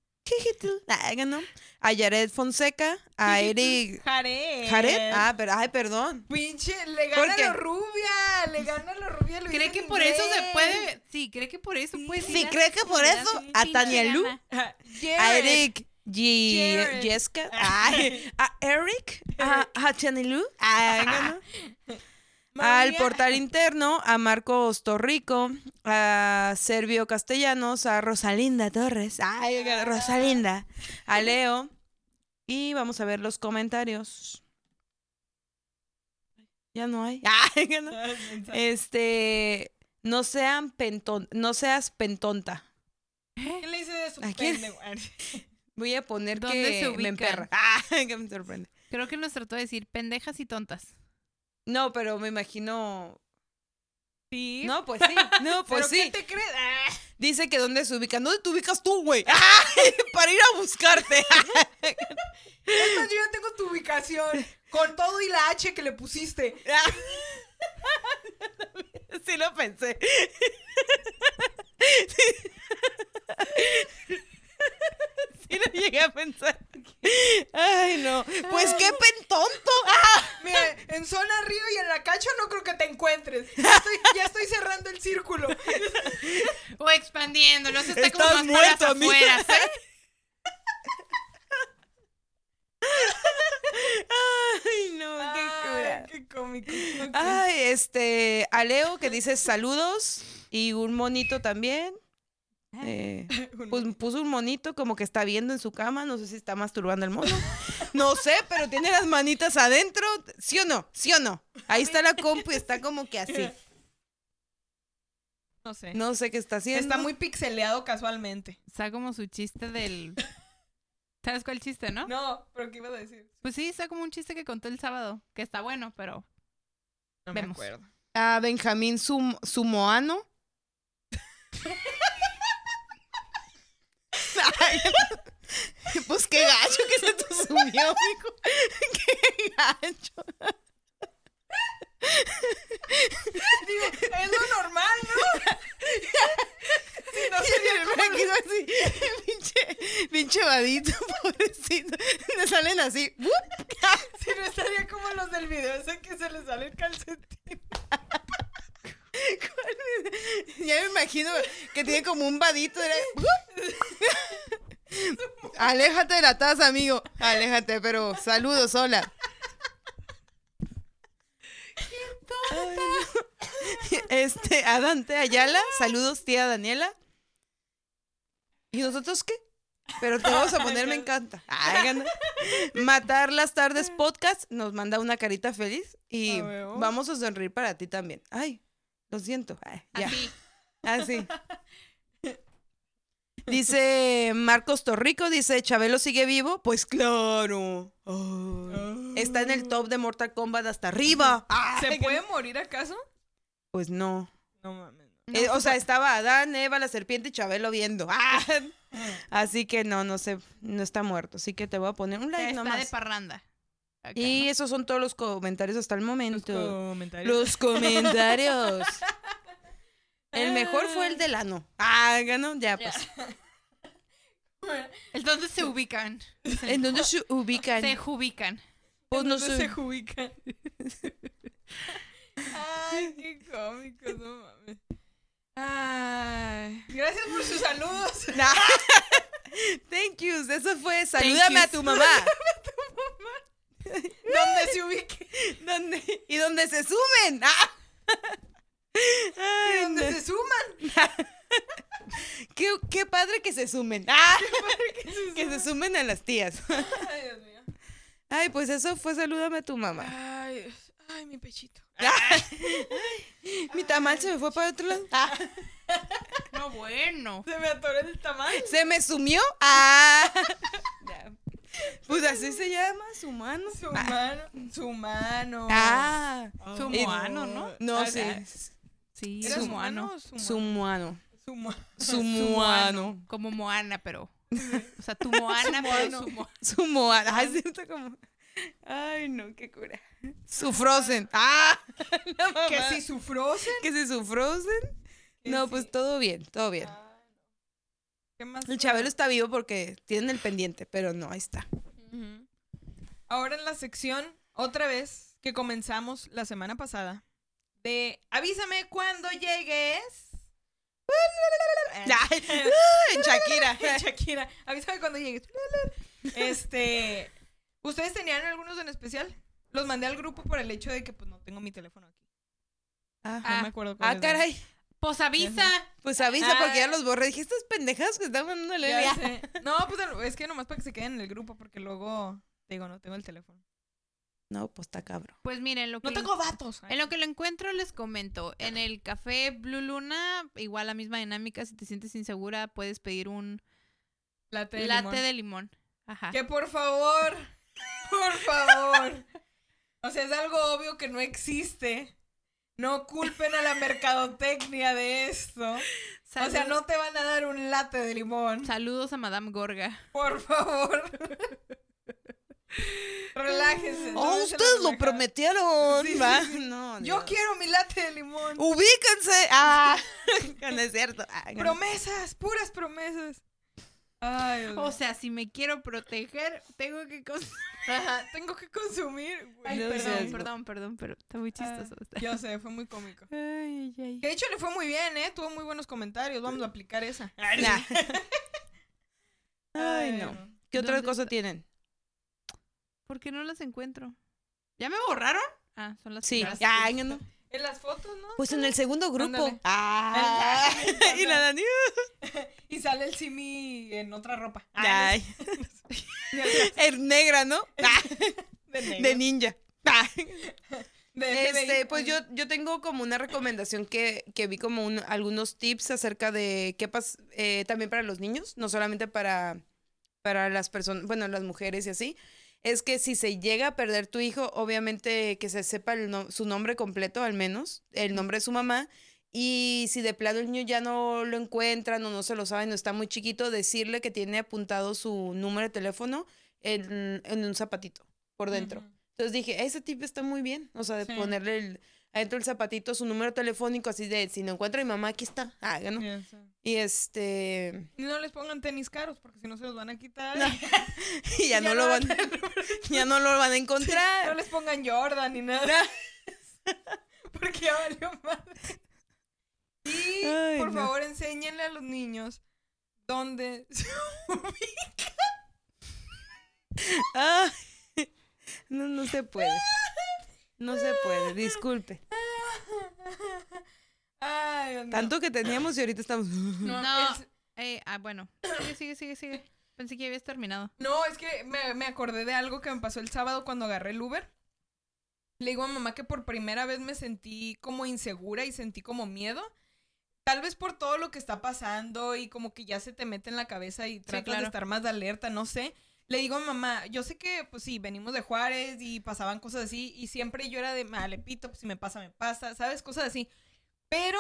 Ah, no. A Yared Fonseca, a Eric... Jared. Jared. Ah, pero, ay, perdón. Pinche, le ¿Por gana qué? lo rubia. Le gana lo rubia. Lo ¿Cree que por eso se puede? Sí, ¿cree que por eso puede Sí, ir a- cree que por eso sí, a Tania Lu, a Jared. Eric G. Jared. Jessica, ay, a Eric, a, a Tania Lu, al portal interno, a Marcos Torrico, a Servio Castellanos, a Rosalinda Torres, ay, que- Rosalinda, a Leo. Y vamos a ver los comentarios. Ya no hay. Ay, que no. Este, no sean penton, no seas pentonta. ¿Quién le dice de su ¿A quién? pendejo? Voy a poner ¿Dónde que se me emperra. Ah, que me sorprende. Creo que nos trató de decir pendejas y tontas. No, pero me imagino. Sí. No, pues sí. No, pues ¿Pero sí. quién te crees? Ah. Dice que dónde se ubican. ¿Dónde te ubicas tú, güey? ¡Ay! Para ir a buscarte. Es más, yo ya tengo tu ubicación. Con todo y la H que le pusiste. Sí lo pensé. Sí lo llegué a pensar. Ay, no. Pues qué pentonto. ¡Ah! Mira, en zona río y en la cacho no creo que te encuentres. Ya estoy, ya estoy cerrando el círculo. O expandiendo, no se está como Estás más para las muerto, ¿eh? Ay, no, qué cura. Qué cómico. Ay, este, a Leo que dice saludos y un monito también. Eh, pues puso un monito como que está viendo en su cama, no sé si está masturbando el mono. No sé, pero tiene las manitas adentro, ¿sí o no? ¿Sí o no? Ahí está la compu y está como que así. No sé. No sé qué está haciendo. Está muy pixeleado casualmente. Está como su chiste del... ¿Sabes cuál chiste, no? No, pero ¿qué ibas a decir? Pues sí, está como un chiste que conté el sábado, que está bueno, pero... No Vemos. me acuerdo. A Benjamín Sum- Sumoano. Pues qué gacho que se te sumió, mijo. Qué gacho. Digo, es lo normal, ¿no? si no como... imagino así, pinche, pinche vadito, pobrecito. Le salen así. Si no estaría como los del video ese que se le sale el calcetín. Ya me imagino que tiene como un vadito. era- Aléjate de la taza, amigo. Aléjate, pero saludos, hola. Este, a Dante Ayala, saludos, tía Daniela. ¿Y nosotros qué? Pero te vamos a poner, me encanta. Ay. Matar las tardes podcast nos manda una carita feliz y huevo. vamos a sonreír para ti también. Ay, lo siento. Ya. Así. Así. Dice Marcos Torrico, dice, ¿Chabelo sigue vivo? Pues claro. Está en el top de Mortal Kombat hasta arriba. ¿Se puede morir acaso? Pues no. No mames. No Eh, o sea, estaba Adán, Eva, la serpiente y Chabelo viendo. Ah. Así que no, no sé, no está muerto. Así que te voy a poner un like Está de nomás. parranda. Acá, Y ¿no? esos son todos los comentarios hasta el Los momento. comentarios. Los comentarios. El mejor fue el del ano. Ah, ganó, ya pues. Entonces se ubican. ¿En dónde se ubican? Se ubican. Pues no ¿Dónde se ubican? Ay, qué cómico, no mames. Ay, gracias por sus saludos. Nah. Thank you. Eso fue. Salúdame a yous. tu mamá. ¿Dónde se ubique? ¿Dónde? Y donde se sumen. Ah. Ay, ¿Dónde no. se suman? qué, qué padre que se sumen. Ah. Que se sumen a las tías. Ay, Dios mío. Ay, pues eso fue. Salúdame a tu mamá. Ay, ay, mi pechito. Mi tamal se me fue para otro lado. Ah. No, bueno. Se me atoró el tamaño. ¿Se me sumió? Ah. Pues así se llama, su mano. Su mano. Su mano. Ah. Su Y- moano, ¿no? No, Ah, sí. Sí, ¿Era su su mano moano. o su Su mano? muano. Su mano. Su muano. Como Moana, pero. O sea, tu Moana, pero moano. su Moana. Su moana. Ay, siento como. Ay, no, qué cura. Su Frozen. ¡Ah! La mamá. Que si su Frozen. Que si su Frozen. Que No, pues todo bien, todo bien. ¿Qué más? El Chabelo está vivo porque tienen el pendiente, pero no, ahí está. Ahora en la sección, otra vez, que comenzamos la semana pasada, de avísame cuando llegues. En Shakira. Shakira, avísame cuando llegues. Este, ¿ustedes tenían algunos en especial? Los mandé al grupo por el hecho de que pues no tengo mi teléfono aquí. No Ah, me acuerdo ah, cuáles eran. caray. Pues avisa. Pues avisa porque ya Ah. los borré. Dije, estas pendejas que están mandándole. Ya sé. No, pues es que nomás para que se queden en el grupo porque luego, te digo, no tengo el teléfono. No, pues está cabrón. Pues miren, lo que. No tengo datos. En lo que lo encuentro les comento, en el café Blue Luna, igual la misma dinámica, si te sientes insegura, puedes pedir un Latte de latte limón. de limón. Ajá. Que por favor, por favor. O sea, es algo obvio que no existe. No culpen a la mercadotecnia de esto. O sea, no te van a dar un latte de limón. Saludos a Madame Gorga. Por favor. Relájense. Oh, ustedes lo prometieron. Sí, sí. No, Yo Dios. quiero mi latte de limón. Ubíquense. Ah, no es cierto. Ah. Promesas, puras promesas. Ay, O sea, si me quiero proteger, tengo que... cons- Ajá, tengo que consumir. güey. Ay, No perdón, perdón, perdón, pero está muy chistoso. Ah, yo sé, fue muy cómico. Ay, ay, ay. Que de hecho le fue muy bien, ¿eh? Tuvo muy buenos comentarios. Vamos a aplicar esa. Nah. Ay, no. ¿Qué otra ¿Dónde cosa está? tienen? ¿Por qué no las encuentro? ¿Ya me borraron? Ah, son las Sí. Ay, no. En las fotos, ¿no? Pues en el segundo grupo. Ándale. Ah. y la Dani. Y sale el Simi en otra ropa. Ay, Ay. El negra, ¿no? De. De ninja. De Este, pues yo, yo tengo como una recomendación que, que vi como un- algunos tips acerca de qué pasa también para los niños, no solamente para, para las personas, bueno, las mujeres y así. Es que si se llega a perder tu hijo, obviamente que se sepa el no- su nombre completo, al menos, el nombre de su mamá. Y si de plano el niño ya no lo encuentran o no se lo saben o está muy chiquito, decirle que tiene apuntado su número de teléfono en, en un zapatito por dentro. Entonces dije, ese tip está muy bien. O sea, de Sí. ponerle el, adentro del zapatito su número telefónico, así de, si no encuentra a mi mamá, aquí está. Ah, ¿no? Y este, Y no les pongan tenis caros porque si no se los van a quitar. No. y ya, no lo van, ya no lo van a No encontrar. les pongan Jordan ni nada. Porque ya valió madre. Y Ay, por no. favor enséñenle a los niños dónde se no, no se puede. No se puede, disculpe. Ay, Dios. Tanto que teníamos y ahorita estamos. No, No. es- Eh, ah, bueno. Sigue, sigue, sigue, sigue. Pensé que ya habías terminado. no, es que me, me acordé de algo que me pasó el sábado cuando agarré el Uber. Le digo a mamá que por primera vez me sentí como insegura y sentí como miedo. Tal vez por todo lo que está pasando y como que ya se te mete en la cabeza y tratas claro. de estar más de alerta, no sé. Le digo a mamá, yo sé que, pues sí, venimos de Juárez y pasaban cosas así y siempre yo era de, le pito, pues si me pasa, me pasa, ¿sabes? Cosas así. Pero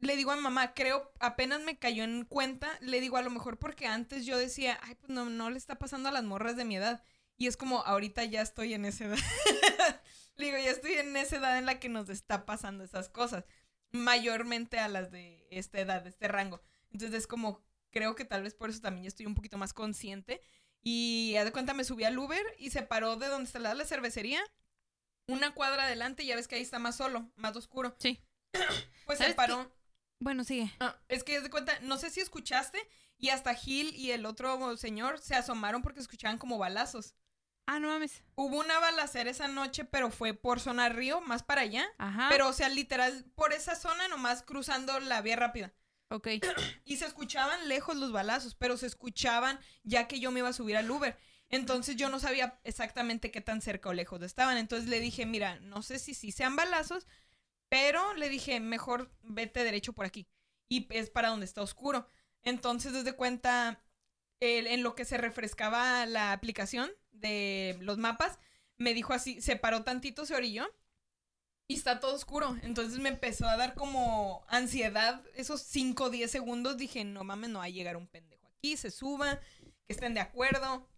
le digo a mamá, creo, apenas me cayó en cuenta, le digo a lo mejor porque antes yo decía, ay, pues no, no le está pasando a las morras de mi edad. Y es como, ahorita ya estoy en esa edad. le digo, ya estoy en esa edad en la que nos está pasando esas cosas. Mayormente a las de esta edad, de este rango. Entonces es como, creo que tal vez por eso también yo estoy un poquito más consciente. Y haz de cuenta, me subí al Uber y se paró de donde está la, la cervecería. Una cuadra adelante, ya ves que ahí está más solo, más oscuro. Sí. Pues se paró. Bueno, sigue. Ah, es que haz de cuenta, no sé si escuchaste, y hasta Gil y el otro señor se asomaron porque escuchaban como balazos. Ah, no mames. Hubo una balacera esa noche, pero fue por zona río, más para allá. Ajá. Pero, o sea, literal, por esa zona, nomás cruzando la vía rápida. Y se escuchaban lejos los balazos, pero se escuchaban ya que yo me iba a subir al Uber. Entonces yo no sabía exactamente qué tan cerca o lejos estaban. Entonces le dije, mira, no sé si sí sean balazos, pero le dije, mejor vete derecho por aquí. Y es para donde está oscuro. Entonces, desde cuenta, en lo que se refrescaba la aplicación de los mapas, me dijo así, se paró tantito, se orilló. Y está todo oscuro. Entonces me empezó a dar como ansiedad esos 5 o 10 segundos. Dije, no mames, no va a llegar un pendejo aquí, se suba, que estén de acuerdo.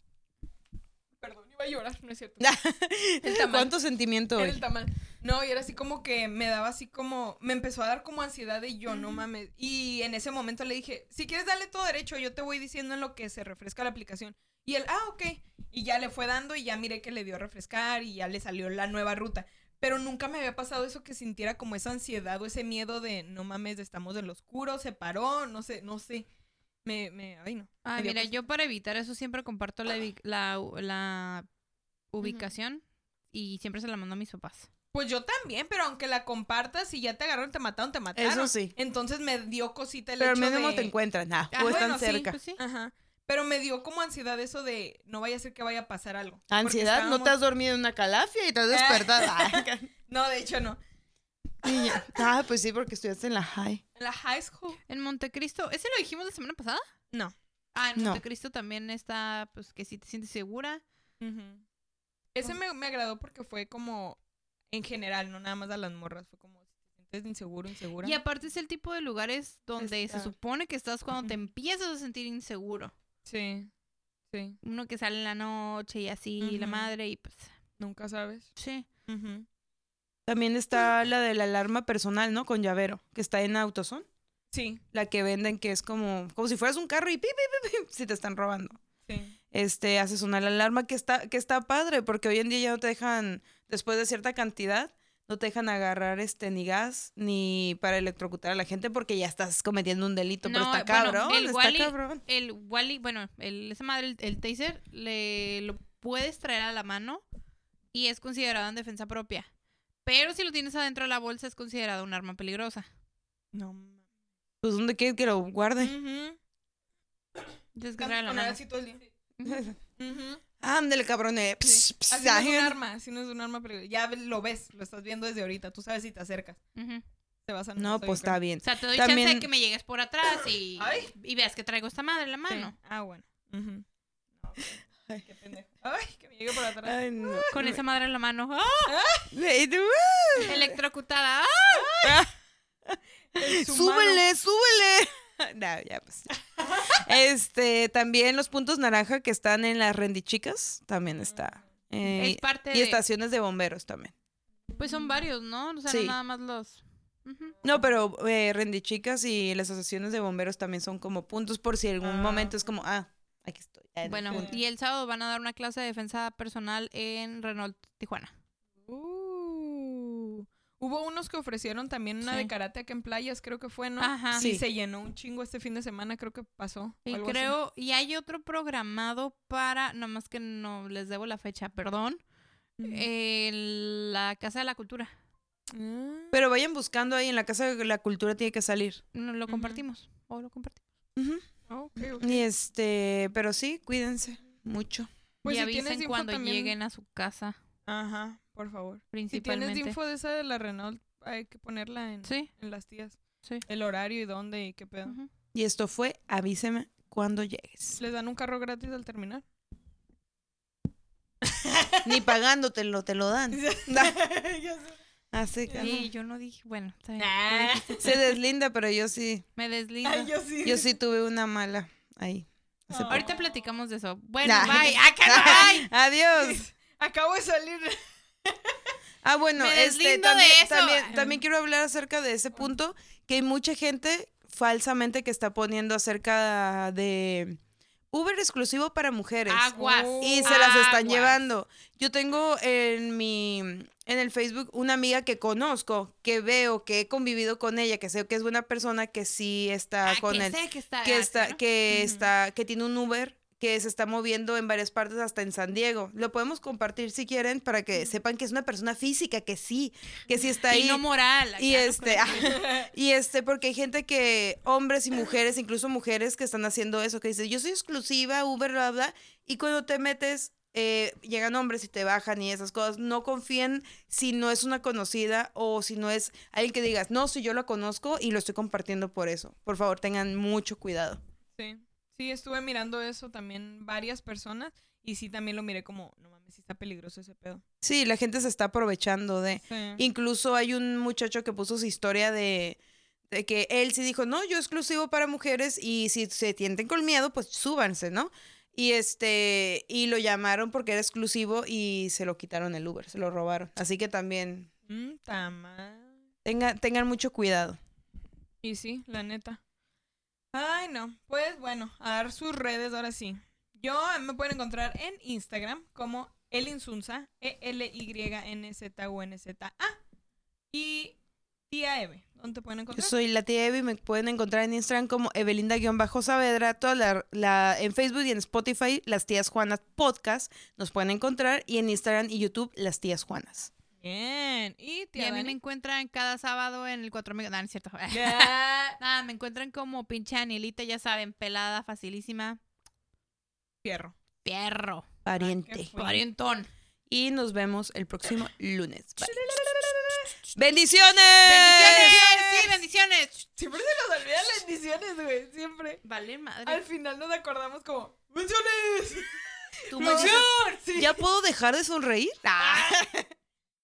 Perdón, iba a llorar, no es cierto. El tamal. ¿Cuánto sentimiento Era hoy? el tamal. No, y era así como que me daba así como, me empezó a dar como ansiedad de yo, no mames. Y en ese momento le dije, si quieres darle todo derecho, yo te voy diciendo en lo que se refresca la aplicación. Y él, ah, ok. Y ya le fue dando y ya miré que le dio a refrescar y ya le salió la nueva ruta. Pero nunca me había pasado eso que sintiera como esa ansiedad o ese miedo de, no mames, estamos en lo oscuro, se paró, no sé, no sé. Me, me, ay no. Me dio mira, cosa. yo para evitar eso siempre comparto la, la, la ubicación y siempre se la mando a mis papás. Pues yo también, pero aunque la compartas y ya te agarraron, te mataron, te mataron. Eso sí. Entonces me dio cosita el Pero al hecho mínimo de... te encuentran. Ah, Ah, o están sí, cerca. Pues sí. Ajá. Pero me dio como ansiedad eso de no vaya a ser que vaya a pasar algo. Ansiedad, no te has dormido en una calafia y te has despertado. Ah, No, de hecho no. Ah, pues sí, porque estudiaste en la high. En la high school. En Montecristo, ¿ese lo dijimos la semana pasada? No. Ah, en No. Montecristo también está, pues que si te sientes segura. Ese me, me agradó porque fue como en general, no nada más a las morras. Fue como si te sientes inseguro, insegura. Y aparte es el tipo de lugares donde Está. se supone que estás cuando te empiezas a sentir inseguro. Sí. Sí. Uno que sale en la noche y así, la madre, y pues, Nunca sabes. sí. También está la de la alarma personal, ¿no? Con llavero, que está en Autoson. Sí. La que venden que es como, como si fueras un carro y pi, pi, pi, pi, si te están robando. Sí. Este, hace sonar la alarma que está, que está padre, porque hoy en día ya no te dejan, después de cierta cantidad, no te dejan agarrar este ni gas ni para electrocutar a la gente porque ya estás cometiendo un delito, pero está bueno, cabrón, el está Wally- cabrón. El Wally, bueno, el, esa madre, el, el taser, le lo puedes traer a la mano, y es considerado en defensa propia. Pero si lo tienes adentro de la bolsa es considerado un arma peligrosa. No mames. Pues, ¿dónde quiere que lo guarde? Que Con trae la mano. así todo el día. Ujú. Ándale, cabrón. eh, Sí. Así no es un arma, así no es un arma peligrosa. Ya lo ves, lo estás viendo desde ahorita. Tú sabes si te acercas. Te vas a No, pues está bien. O sea, te doy También- chance de que me llegues por atrás y, veas que traigo esta madre en la mano. Ah, bueno. No, Ay. Qué pendejo. Ay, que me llegue por atrás. Ay, no. Con esa madre en la mano. ¡Ah! Tú, Electrocutada. ¡Ah! Súbele, súbele. No, ya pues. Este, también los puntos naranja que están en las rendichicas también está. Eh, Es parte y de... estaciones de bomberos también. Pues son varios, ¿no? O sea, Sí. no nada más los... No, pero eh, rendichicas y las estaciones de bomberos también son como puntos por si en algún Ah. momento es como, ah, aquí estoy. Bueno, y el sábado van a dar una clase de defensa personal en Renault Tijuana. Uh. Hubo unos que ofrecieron también una Sí. de karate acá en playas, creo que fue, ¿no? Ajá. Sí, se llenó un chingo este fin de semana, creo que pasó. Y algo así. creo, y hay otro programado para, nada más que no les debo la fecha, perdón, en la Casa de la Cultura. Ah. Pero vayan buscando ahí en la Casa de la Cultura tiene que salir. No, Lo compartimos. O lo compartimos. Ujú. Ok, ok. Y este, pero sí, cuídense mucho. Pues y si avisen cuando también- lleguen a su casa, Ajá, por favor. Si tienes principalmente. info de esa de la Renault, hay que ponerla en, Sí, en las tías. sí. El horario y dónde y qué pedo. Y esto fue Avíseme cuando llegues. ¿Les dan un carro gratis al terminar? Ni pagándotelo, te lo dan. Ya sé. Así que Sí, yo no dije, bueno, está bien. Ah. Se deslinda, pero yo sí, Me deslindo. Ay, yo sí. yo sí tuve una mala ahí. Ah. Ahorita platicamos de eso. Bueno, Ay. bye. ¡Acá no, bye! Adiós. Acabo de salir. Ah, bueno, este también, también, también quiero hablar acerca de ese punto, que hay mucha gente falsamente que está poniendo acerca de Uber exclusivo para mujeres. Aguas. y se las están Aguas. llevando. Yo tengo en mi en el Facebook una amiga que conozco, que veo, que he convivido con ella, que sé que es buena persona, que sí está Ah, con que él, que está. que está ¿no? que está que tiene un Uber que se está moviendo en varias partes hasta en San Diego. Lo podemos compartir si quieren para que sepan que es una persona física, que sí, que sí está ahí. Y no moral. Y este, y este, porque hay gente que, hombres y mujeres, incluso mujeres que están haciendo eso, que dicen, yo soy exclusiva, Uber, bla, bla, y cuando te metes, eh, llegan hombres y te bajan y esas cosas, no confíen si no es una conocida o si no es alguien que digas, no, si yo la conozco y lo estoy compartiendo por eso. Por favor, tengan mucho cuidado. Sí. Sí, estuve mirando eso también varias personas y sí también lo miré como, no mames, sí está peligroso ese pedo. Sí, la gente se está aprovechando de... Sí. Incluso hay un muchacho que puso su historia de, de que él sí dijo, no, yo exclusivo para mujeres y si se tienten con miedo, pues súbanse, ¿no? Y este, y lo llamaron porque era exclusivo y se lo quitaron el Uber, se lo robaron. Así que también Mm, tengan, tengan mucho cuidado. Y sí, la neta. Ay, no. Pues bueno, a dar sus redes ahora sí. Yo me pueden encontrar en Instagram como Elinsunza, E-L-Y-N-Z-U-N-Z-A. Y tía Eve, ¿dónde te pueden Yo encontrar? soy la tía Evi, me pueden encontrar en Instagram como Evelinda-Saavedra, toda la, la- en Facebook y en Spotify, las tías Juanas Podcast, nos pueden encontrar, y en Instagram y YouTube, las tías Juanas. Bien. Y Y tía a mí me encuentran cada sábado en el Cuatro Amigos. No, no es cierto. Nada, me encuentran como pinche Anilita, ya saben, pelada, facilísima. Fierro. Fierro. Pariente. Parientón. Y nos vemos el próximo lunes. Bye. ¡Bendiciones! ¡Bendiciones! Sí, bendiciones. Siempre se nos olvidan las bendiciones, güey. Siempre. Vale, madre. Al final nos acordamos como, ¡bendiciones! Dices, Sí. ¿Ya puedo dejar de sonreír? Ah.